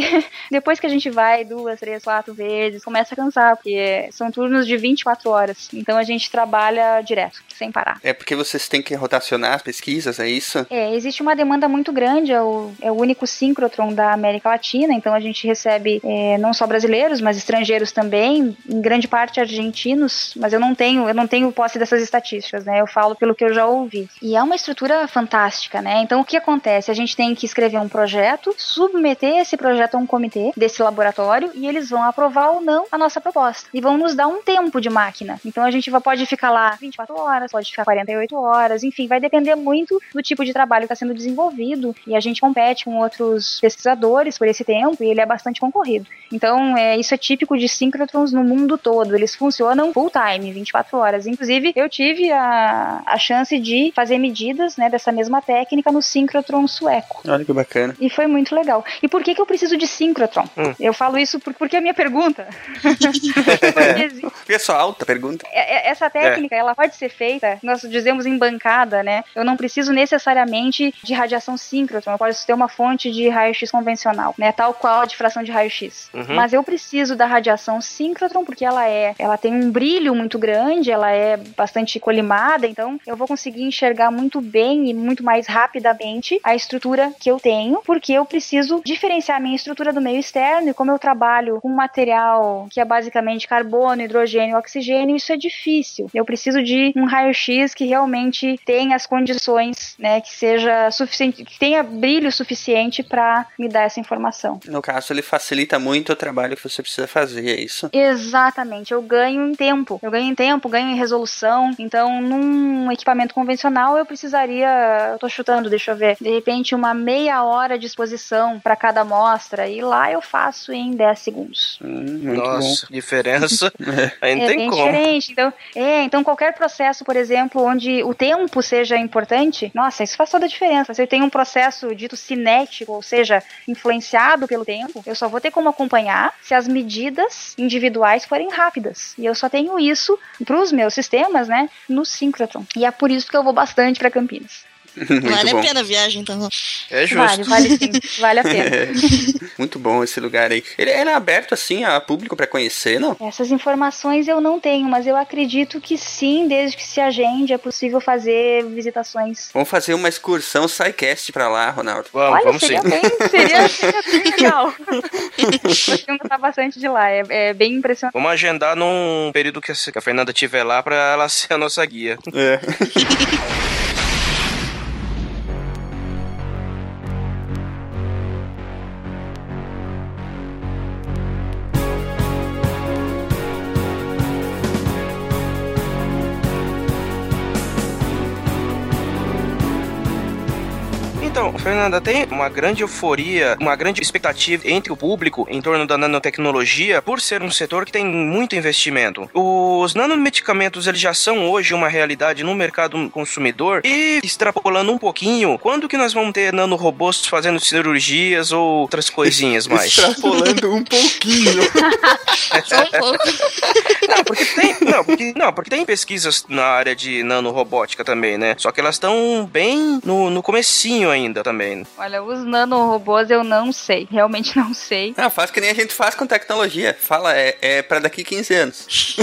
depois que a gente vai duas, três, quatro vezes, começa a cansar, porque são turnos de 24 horas. Então a gente trabalha direto, sem parar. É porque vocês têm que rotacionar as pesquisas, é isso? É, existe uma demanda muito grande, é o, é o único síncrotron da América Latina, então a gente recebe é, não só brasileiros, mas estrangeiros também, em grande parte argentinos, mas eu não tenho, eu não tenho posse dessas estatísticas, né? Eu falo pelo que eu já ouvi. E é uma estrutura fantástica, né? Então o que acontece? A gente tem que escrever um projeto, submeter esse projeto a um comitê desse laboratório e eles vão aprovar ou não a nossa proposta. E vão nos dar um tempo de máquina. Então a gente pode ficar lá 24 horas, pode ficar 48 horas, enfim, vai depender muito do tipo de trabalho que está sendo desenvolvido. E a gente compete com outros pesquisadores por esse tempo e ele é bastante concorrido. Então, é, isso é típico de síncrotrons no mundo todo. Eles funcionam full time, 24 horas. Inclusive, eu tive a, a chance de fazer medidas né, dessa mesma técnica no síncrotron sueco. Olha que bacana. E foi muito legal. E por que que eu preciso de síncrotron? Hum. Eu falo isso por- porque é a minha pergunta. Pessoal, alta pergunta. é- é- essa técnica, ela pode ser feita, nós dizemos em bancada, né? Eu não preciso necessariamente de radiação síncrotron, eu posso ter uma fonte de raio-x convencional, né? Tal qual a difração de raio-x. Uhum. Mas eu preciso da radiação síncrotron porque ela é, ela tem um brilho muito grande, ela é bastante colimada, então eu vou conseguir enxergar muito bem e muito mais rapidamente a estrutura que eu tenho, porque eu preciso diferenciar a minha estrutura do meio externo e como eu trabalho com um material que é basicamente carbono, hidrogênio e oxigênio, isso é difícil. Eu preciso de um raio-x que realmente tenha as condições, né, que seja suficiente, que tenha brilho suficiente para me dar essa informação. No caso, ele facilita muito o trabalho que você precisa fazer, é isso? Exatamente, eu ganho em tempo. Eu ganho em tempo, ganho em resolução. Então, num equipamento convencional, eu precisaria, eu tô chutando, deixa eu ver, de repente uma meia hora de exposição para cada amostra e lá eu faço em 10 segundos. Hum, muito Nossa, diferença. bom. Aí não é tem como. diferente. Então, é, então qualquer processo, por exemplo, onde o tempo seja importante, nossa, isso faz toda a diferença. Se eu tenho um processo dito cinético, ou seja, influenciado pelo tempo, eu só vou ter como acompanhar se as medidas individuais forem rápidas. E eu só tenho isso para os meus sistemas, né, no síncrotron. E é por isso que eu vou bastante para Campinas. muito vale bom. a pena a viagem, então. É justo. Vale, vale sim, vale a pena. muito bom esse lugar aí. Ele, ele é aberto assim a público pra conhecer, não? Essas informações eu não tenho, mas eu acredito que sim, desde que se agende, é possível fazer visitações Vamos fazer uma excursão SciCast pra lá, Ronaldo. Vamos, Olha, vamos sim. seria bem, seria, seria bem legal. Acho que gostar bastante de lá, é, é bem impressionante. Vamos agendar num período que a que a Fernanda estiver lá pra ela ser a nossa guia. É. Fernanda, tem uma grande euforia, uma grande expectativa entre o público em torno da nanotecnologia por ser um setor que tem muito investimento. Os nanomedicamentos eles já são hoje uma realidade no mercado consumidor e extrapolando um pouquinho, quando que nós vamos ter nanorobôs fazendo cirurgias ou outras coisinhas mais? Extrapolando um pouquinho. Só um pouco. Não, porque tem, não, porque, não, porque tem pesquisas na área de nanorobótica também, né? Só que elas estão bem no, no comecinho ainda também. Olha, os nanorobôs eu não sei, realmente não sei. Não, faz que nem a gente faz com tecnologia. Fala, é, é pra daqui 15 anos.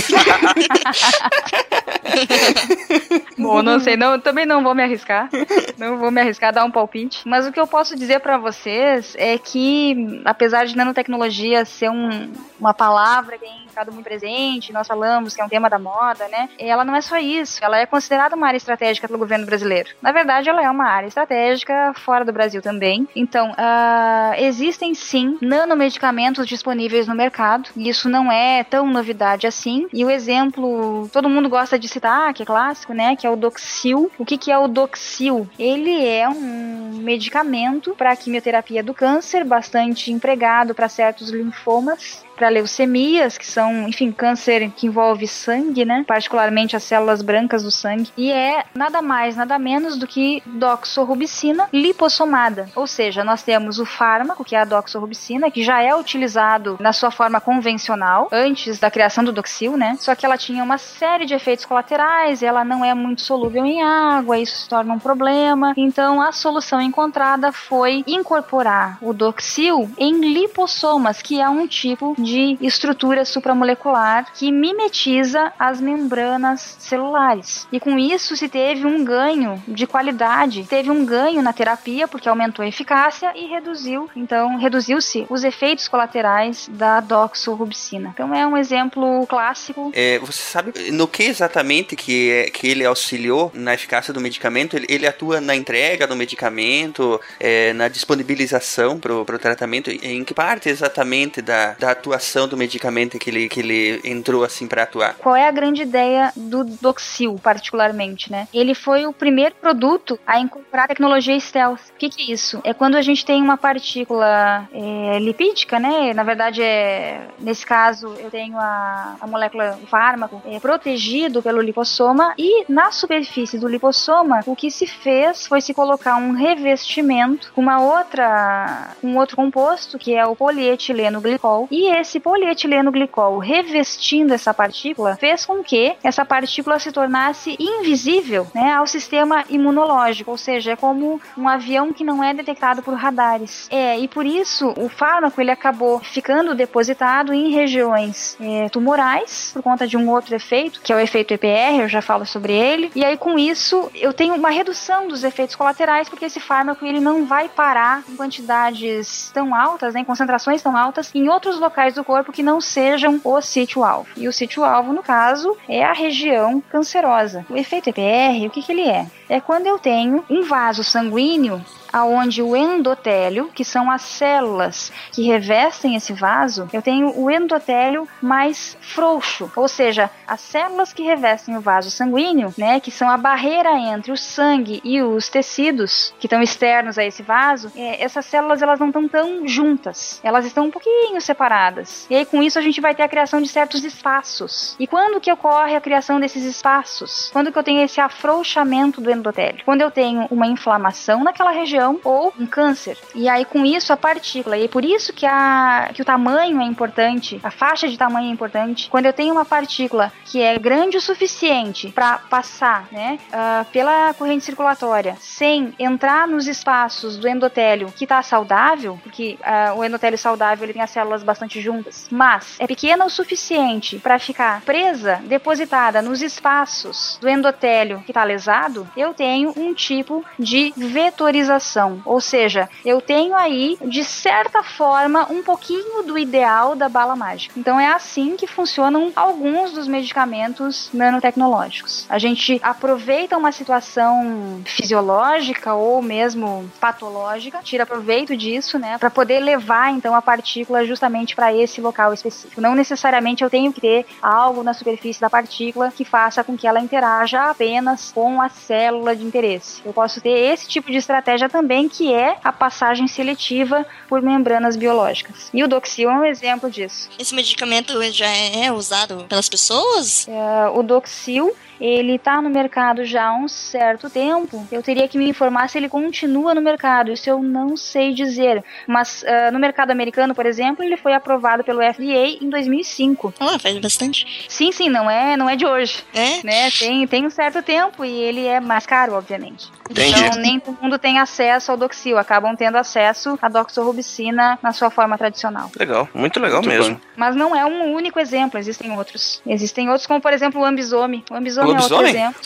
Bom, não sei, não, também não vou me arriscar. Não vou me arriscar a dar um palpite. Mas o que eu posso dizer pra vocês é que, apesar de nanotecnologia ser um- uma palavra que tem ficado muito presente, nós falamos que é um tema da moda, né? Ela não é só isso. Ela é considerada uma área estratégica pelo governo brasileiro. Na verdade, ela é uma área estratégica fora do Brasil também. Então, ah, existem sim nanomedicamentos disponíveis no mercado. E isso não é tão novidade assim. E o exemplo, todo mundo gosta de citar, que é clássico, né? Que é o Doxil. O que, que é o Doxil? Ele é um medicamento para quimioterapia do câncer, bastante empregado para certos linfomas para leucemias, que são, enfim, câncer que envolve sangue, né? Particularmente as células brancas do sangue. E é nada mais, nada menos do que doxorubicina lipossomada. Ou seja, nós temos o fármaco, que é a doxorubicina, que já é utilizado na sua forma convencional, antes da criação do Doxil, né? Só que ela tinha uma série de efeitos colaterais, ela não é muito solúvel em água, isso se torna um problema. Então, a solução encontrada foi incorporar o Doxil em lipossomas, que é um tipo de estrutura supramolecular que mimetiza as membranas celulares. E com isso se teve um ganho de qualidade, teve um ganho na terapia porque aumentou a eficácia e reduziu, então reduziu-se os efeitos colaterais da doxorubicina. Então é um exemplo clássico. É, você sabe no que exatamente que, é, que ele auxiliou na eficácia do medicamento? Ele, ele atua na entrega do medicamento, é, na disponibilização para o tratamento? Em que parte exatamente da, da atuação atuação do medicamento que ele, que ele entrou assim para atuar? Qual é a grande ideia do Doxil, particularmente, né? Ele foi o primeiro produto a incorporar tecnologia stealth. O que, que é isso? É quando a gente tem uma partícula é, lipídica, né? Na verdade, é, nesse caso, eu tenho a, a molécula, o fármaco, é, protegido pelo lipossoma e na superfície do lipossoma, o que se fez foi se colocar um revestimento com uma outra, um outro composto, que é o polietileno glicol, e esse polietileno glicol revestindo essa partícula fez com que essa partícula se tornasse invisível né, ao sistema imunológico, ou seja, é como um avião que não é detectado por radares. É, e por isso o fármaco ele acabou ficando depositado em regiões é, tumorais por conta de um outro efeito, que é o efeito EPR, eu já falo sobre ele. E aí com isso eu tenho uma redução dos efeitos colaterais porque esse fármaco ele não vai parar em quantidades tão altas, né, em concentrações tão altas em outros locais do corpo que não sejam o sítio-alvo. E o sítio-alvo, no caso, é a região cancerosa. O efeito EPR, o que, que ele é? É quando eu tenho um vaso sanguíneo aonde o endotélio, que são as células que revestem esse vaso, eu tenho o endotélio mais frouxo, ou seja, as células que revestem o vaso sanguíneo, né, que são a barreira entre o sangue e os tecidos que estão externos a esse vaso, é, essas células elas não estão tão juntas, elas estão um pouquinho separadas. E aí com isso a gente vai ter a criação de certos espaços. E quando que ocorre a criação desses espaços? Quando que eu tenho esse afrouxamento do endotélio? Quando eu tenho uma inflamação naquela região ou um câncer. E aí com isso a partícula, e é por isso que, a, que o tamanho é importante, a faixa de tamanho é importante. Quando eu tenho uma partícula que é grande o suficiente para passar né, uh, pela corrente circulatória sem entrar nos espaços do endotélio que está saudável, porque uh, o endotélio saudável ele tem as células bastante juntas, mas é pequena o suficiente para ficar presa, depositada nos espaços do endotélio que está lesado, eu tenho um tipo de vetorização ou seja, eu tenho aí, de certa forma, um pouquinho do ideal da bala mágica. Então é assim que funcionam alguns dos medicamentos nanotecnológicos. A gente aproveita uma situação fisiológica ou mesmo patológica, tira proveito disso, né, para poder levar então a partícula justamente para esse local específico. Não necessariamente eu tenho que ter algo na superfície da partícula que faça com que ela interaja apenas com a célula de interesse. Eu posso ter esse tipo de estratégia também também, que é a passagem seletiva por membranas biológicas. E o Doxil é um exemplo disso. Esse medicamento já é usado pelas pessoas? É, o Doxil ele está no mercado já há um certo tempo. Eu teria que me informar se ele continua no mercado. Isso eu não sei dizer. Mas uh, no mercado americano, por exemplo, ele foi aprovado pelo FDA em 2005. Ah, faz bastante. Sim, sim, não é, não é de hoje. É? Né? Tem, tem um certo tempo e ele é mais caro, obviamente. Entendi. Então nem todo mundo tem acesso ao Doxil, acabam tendo acesso à doxorubicina na sua forma tradicional. Legal, muito legal muito mesmo. Bom. Mas não é um único exemplo, existem outros. Existem outros, como por exemplo o ambisome. O ambisome lobisomem? é outro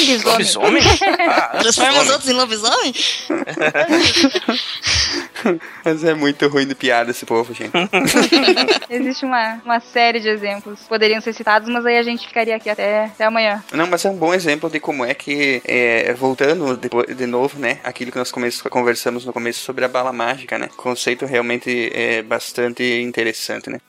exemplo. Lobisomem? Ah, Transforma os outros em lobisomem? Mas é muito ruim de piada esse povo, gente. Existe uma, uma série de exemplos. Poderiam ser citados, mas aí a gente ficaria aqui até, até amanhã. Não, mas é um bom exemplo de como é que, é, voltando de, de novo, né, aquilo que nós conversamos no começo sobre a bala mágica, né? Conceito realmente é bastante interessante, né?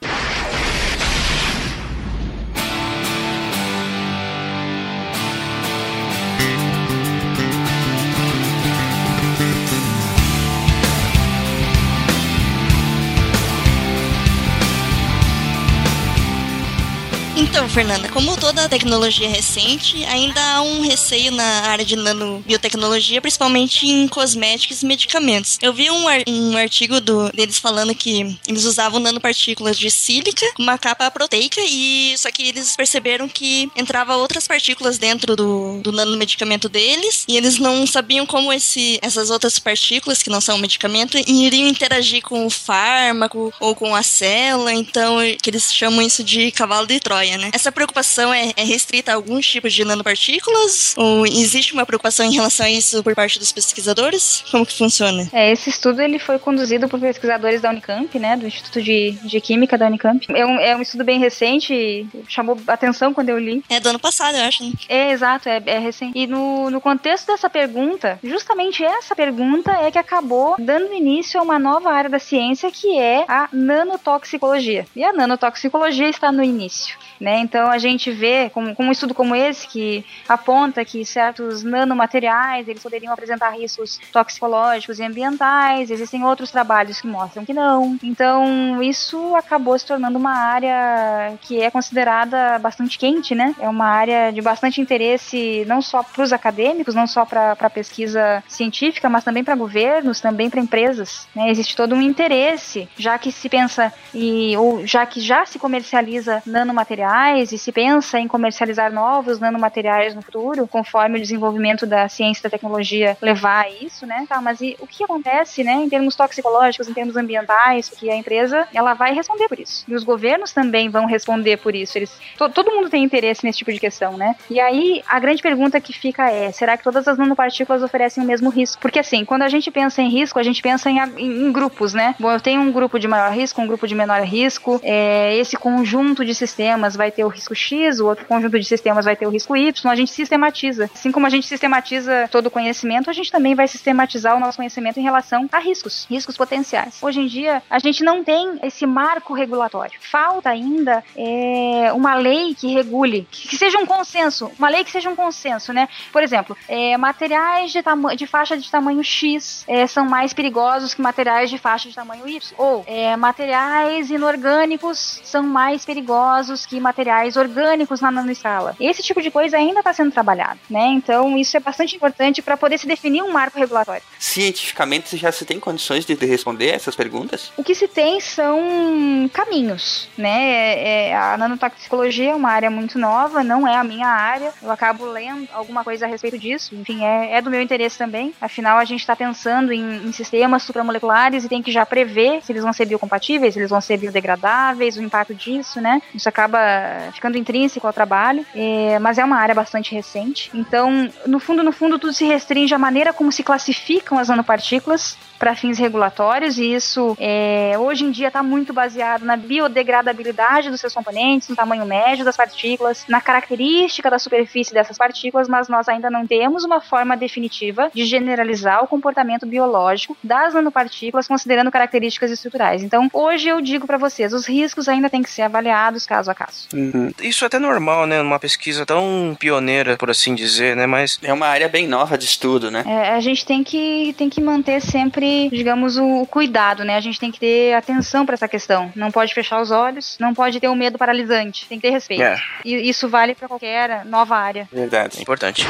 Fernanda, como toda tecnologia recente, ainda há um receio na área de nanobiotecnologia, principalmente em cosméticos e medicamentos. Eu vi um, ar um artigo do, deles falando que eles usavam nanopartículas de sílica uma capa proteica e só que eles perceberam que entrava outras partículas dentro do, do nanomedicamento deles e eles não sabiam como esse, essas outras partículas, que não são medicamento, iriam interagir com o fármaco ou com a célula, então que eles chamam isso de cavalo de Troia, né? Essa preocupação é, é restrita a alguns tipos de nanopartículas? Ou existe uma preocupação em relação a isso por parte dos pesquisadores? Como que funciona? É, esse estudo ele foi conduzido por pesquisadores da Unicamp, né, do Instituto de, de Química da Unicamp. É um, é um estudo bem recente, chamou atenção quando eu li. É do ano passado, eu acho. Né? É, exato, é, é recente. E no, no contexto dessa pergunta, justamente essa pergunta é que acabou dando início a uma nova área da ciência que é a nanotoxicologia. E a nanotoxicologia está no início. Né? Então a gente vê com, com um estudo como esse que aponta que certos nanomateriais eles poderiam apresentar riscos toxicológicos e ambientais. Existem outros trabalhos que mostram que não. Então isso acabou se tornando uma área que é considerada bastante quente, né? É uma área de bastante interesse não só para os acadêmicos, não só para a pesquisa científica, mas também para governos, também para empresas. Né? Existe todo um interesse, já que se pensa e ou já que já se comercializa nanomateriais e se pensa em comercializar novos nanomateriais no futuro, conforme o desenvolvimento da ciência e da tecnologia levar a isso, né? Tá, mas e o que acontece, né, em termos toxicológicos, em termos ambientais, que a empresa ela vai responder por isso. E os governos também vão responder por isso. Eles, to, todo mundo tem interesse nesse tipo de questão, né? E aí a grande pergunta que fica é: será que todas as nanopartículas oferecem o mesmo risco? Porque assim, quando a gente pensa em risco, a gente pensa em, em, em grupos, né? Bom, eu tenho um grupo de maior risco, um grupo de menor risco. É, esse conjunto de sistemas vai ter o risco X, o outro conjunto de sistemas vai ter o risco Y. A gente sistematiza. Assim como a gente sistematiza todo o conhecimento, a gente também vai sistematizar o nosso conhecimento em relação a riscos, riscos potenciais. Hoje em dia, a gente não tem esse marco regulatório. Falta ainda é, uma lei que regule, que seja um consenso, uma lei que seja um consenso, né? Por exemplo, é, materiais de, de faixa de tamanho X é, são mais perigosos que materiais de faixa de tamanho Y. Ou é, materiais inorgânicos são mais perigosos que materiais orgânicos na nanoescala. Esse tipo de coisa ainda está sendo trabalhado, né? Então isso é bastante importante para poder se definir um marco regulatório. Cientificamente já se tem condições de responder essas perguntas? O que se tem são caminhos, né? É, é, a nanotoxicologia é uma área muito nova, não é a minha área. Eu acabo lendo alguma coisa a respeito disso. Enfim, é, é do meu interesse também. Afinal, a gente está pensando em, em, sistemas supramoleculares e tem que já prever se eles vão ser biocompatíveis, se eles vão ser biodegradáveis, o impacto disso, né? Isso acaba ficando intrínseco ao trabalho, é, mas é uma área bastante recente. Então, no fundo, no fundo, tudo se restringe à maneira como se classificam as nanopartículas para fins regulatórios, e isso é, hoje em dia está muito baseado na biodegradabilidade dos seus componentes, no tamanho médio das partículas, na característica da superfície dessas partículas, mas nós ainda não temos uma forma definitiva de generalizar o comportamento biológico das nanopartículas, considerando características estruturais. Então, hoje eu digo para vocês, os riscos ainda têm que ser avaliados caso a caso. Uhum. Isso é até normal, né? Numa pesquisa tão pioneira, por assim dizer, né? Mas é uma área bem nova de estudo, né? É, a gente tem que, tem que manter sempre digamos, o cuidado, né? A gente tem que ter atenção para essa questão. Não pode fechar os olhos, não pode ter um medo paralisante. Tem que ter respeito. É. E isso vale para qualquer nova área. Verdade. É importante.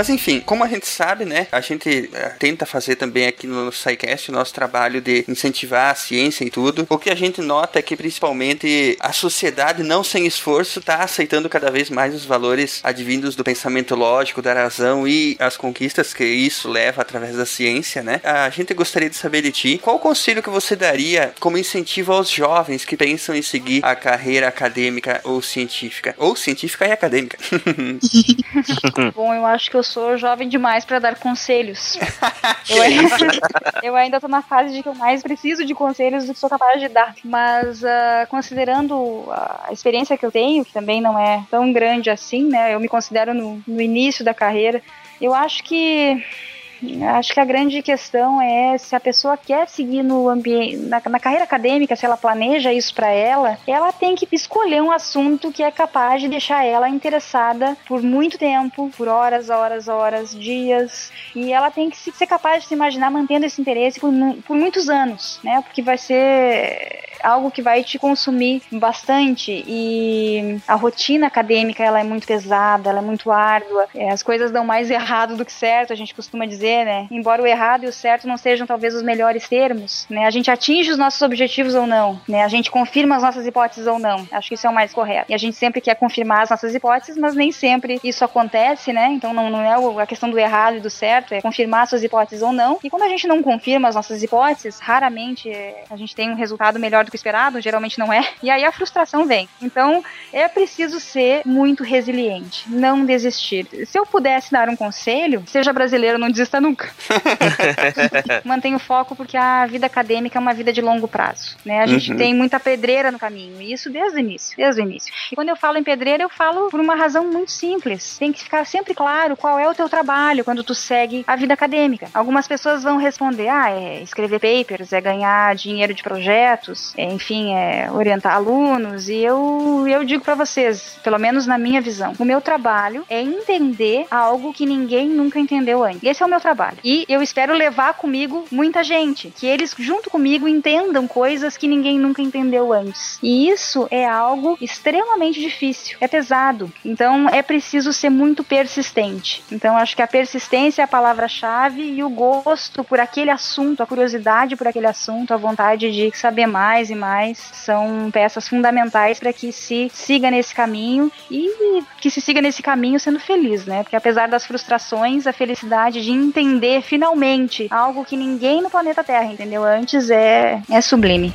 Mas enfim, como a gente sabe, né, a gente uh, tenta fazer também aqui no SciCast o nosso trabalho de incentivar a ciência e tudo. O que a gente nota é que principalmente a sociedade, não sem esforço, está aceitando cada vez mais os valores advindos do pensamento lógico, da razão e as conquistas que isso leva através da ciência, né? A gente gostaria de saber de ti, qual conselho que você daria como incentivo aos jovens que pensam em seguir a carreira acadêmica ou científica? Ou científica e acadêmica. Bom, eu acho que eu sou jovem demais para dar conselhos. eu, ainda, eu ainda tô na fase de que eu mais preciso de conselhos do que sou capaz de dar. Mas uh, considerando a experiência que eu tenho, que também não é tão grande assim, né? Eu me considero no, no início da carreira. Eu acho que Acho que a grande questão é se a pessoa quer seguir no ambiente, na, na carreira acadêmica, se ela planeja isso para ela, ela tem que escolher um assunto que é capaz de deixar ela interessada por muito tempo, por horas, horas, horas, dias, e ela tem que ser capaz de se imaginar mantendo esse interesse por, por muitos anos, né? Porque vai ser algo que vai te consumir bastante e a rotina acadêmica ela é muito pesada, ela é muito árdua, é, as coisas dão mais errado do que certo, a gente costuma dizer, né? Embora o errado e o certo não sejam talvez os melhores termos, né? A gente atinge os nossos objetivos ou não, né? A gente confirma as nossas hipóteses ou não. Acho que isso é o mais correto. E a gente sempre quer confirmar as nossas hipóteses, mas nem sempre isso acontece, né? Então não, não é a questão do errado e do certo, é confirmar suas hipóteses ou não. E quando a gente não confirma as nossas hipóteses, raramente é, a gente tem um resultado melhor do que o esperado, geralmente não é, e aí a frustração vem. Então, é preciso ser muito resiliente, não desistir. Se eu pudesse dar um conselho, seja brasileiro, não desista nunca. Mantenha o foco porque a vida acadêmica é uma vida de longo prazo, né? A gente uhum. tem muita pedreira no caminho, e isso desde o início, desde o início. E quando eu falo em pedreira, eu falo por uma razão muito simples. Tem que ficar sempre claro qual é o teu trabalho quando tu segue a vida acadêmica. Algumas pessoas vão responder: "Ah, é escrever papers, é ganhar dinheiro de projetos, enfim, é orientar alunos". E eu eu digo para vocês, pelo menos na minha visão, o meu trabalho é entender algo que ninguém nunca entendeu antes. Esse é o meu trabalho. E eu espero levar comigo muita gente, que eles junto comigo entendam coisas que ninguém nunca entendeu antes. E isso é algo extremamente difícil, é pesado. Então é preciso ser muito persistente. Então acho que a persistência é a palavra-chave e o gosto por aquele assunto, a curiosidade por aquele assunto, a vontade de saber mais e mais são peças fundamentais para que se siga nesse caminho e que se siga nesse caminho sendo feliz, né? Porque apesar das frustrações, a felicidade de entender finalmente algo que ninguém no planeta Terra entendeu antes é, é sublime.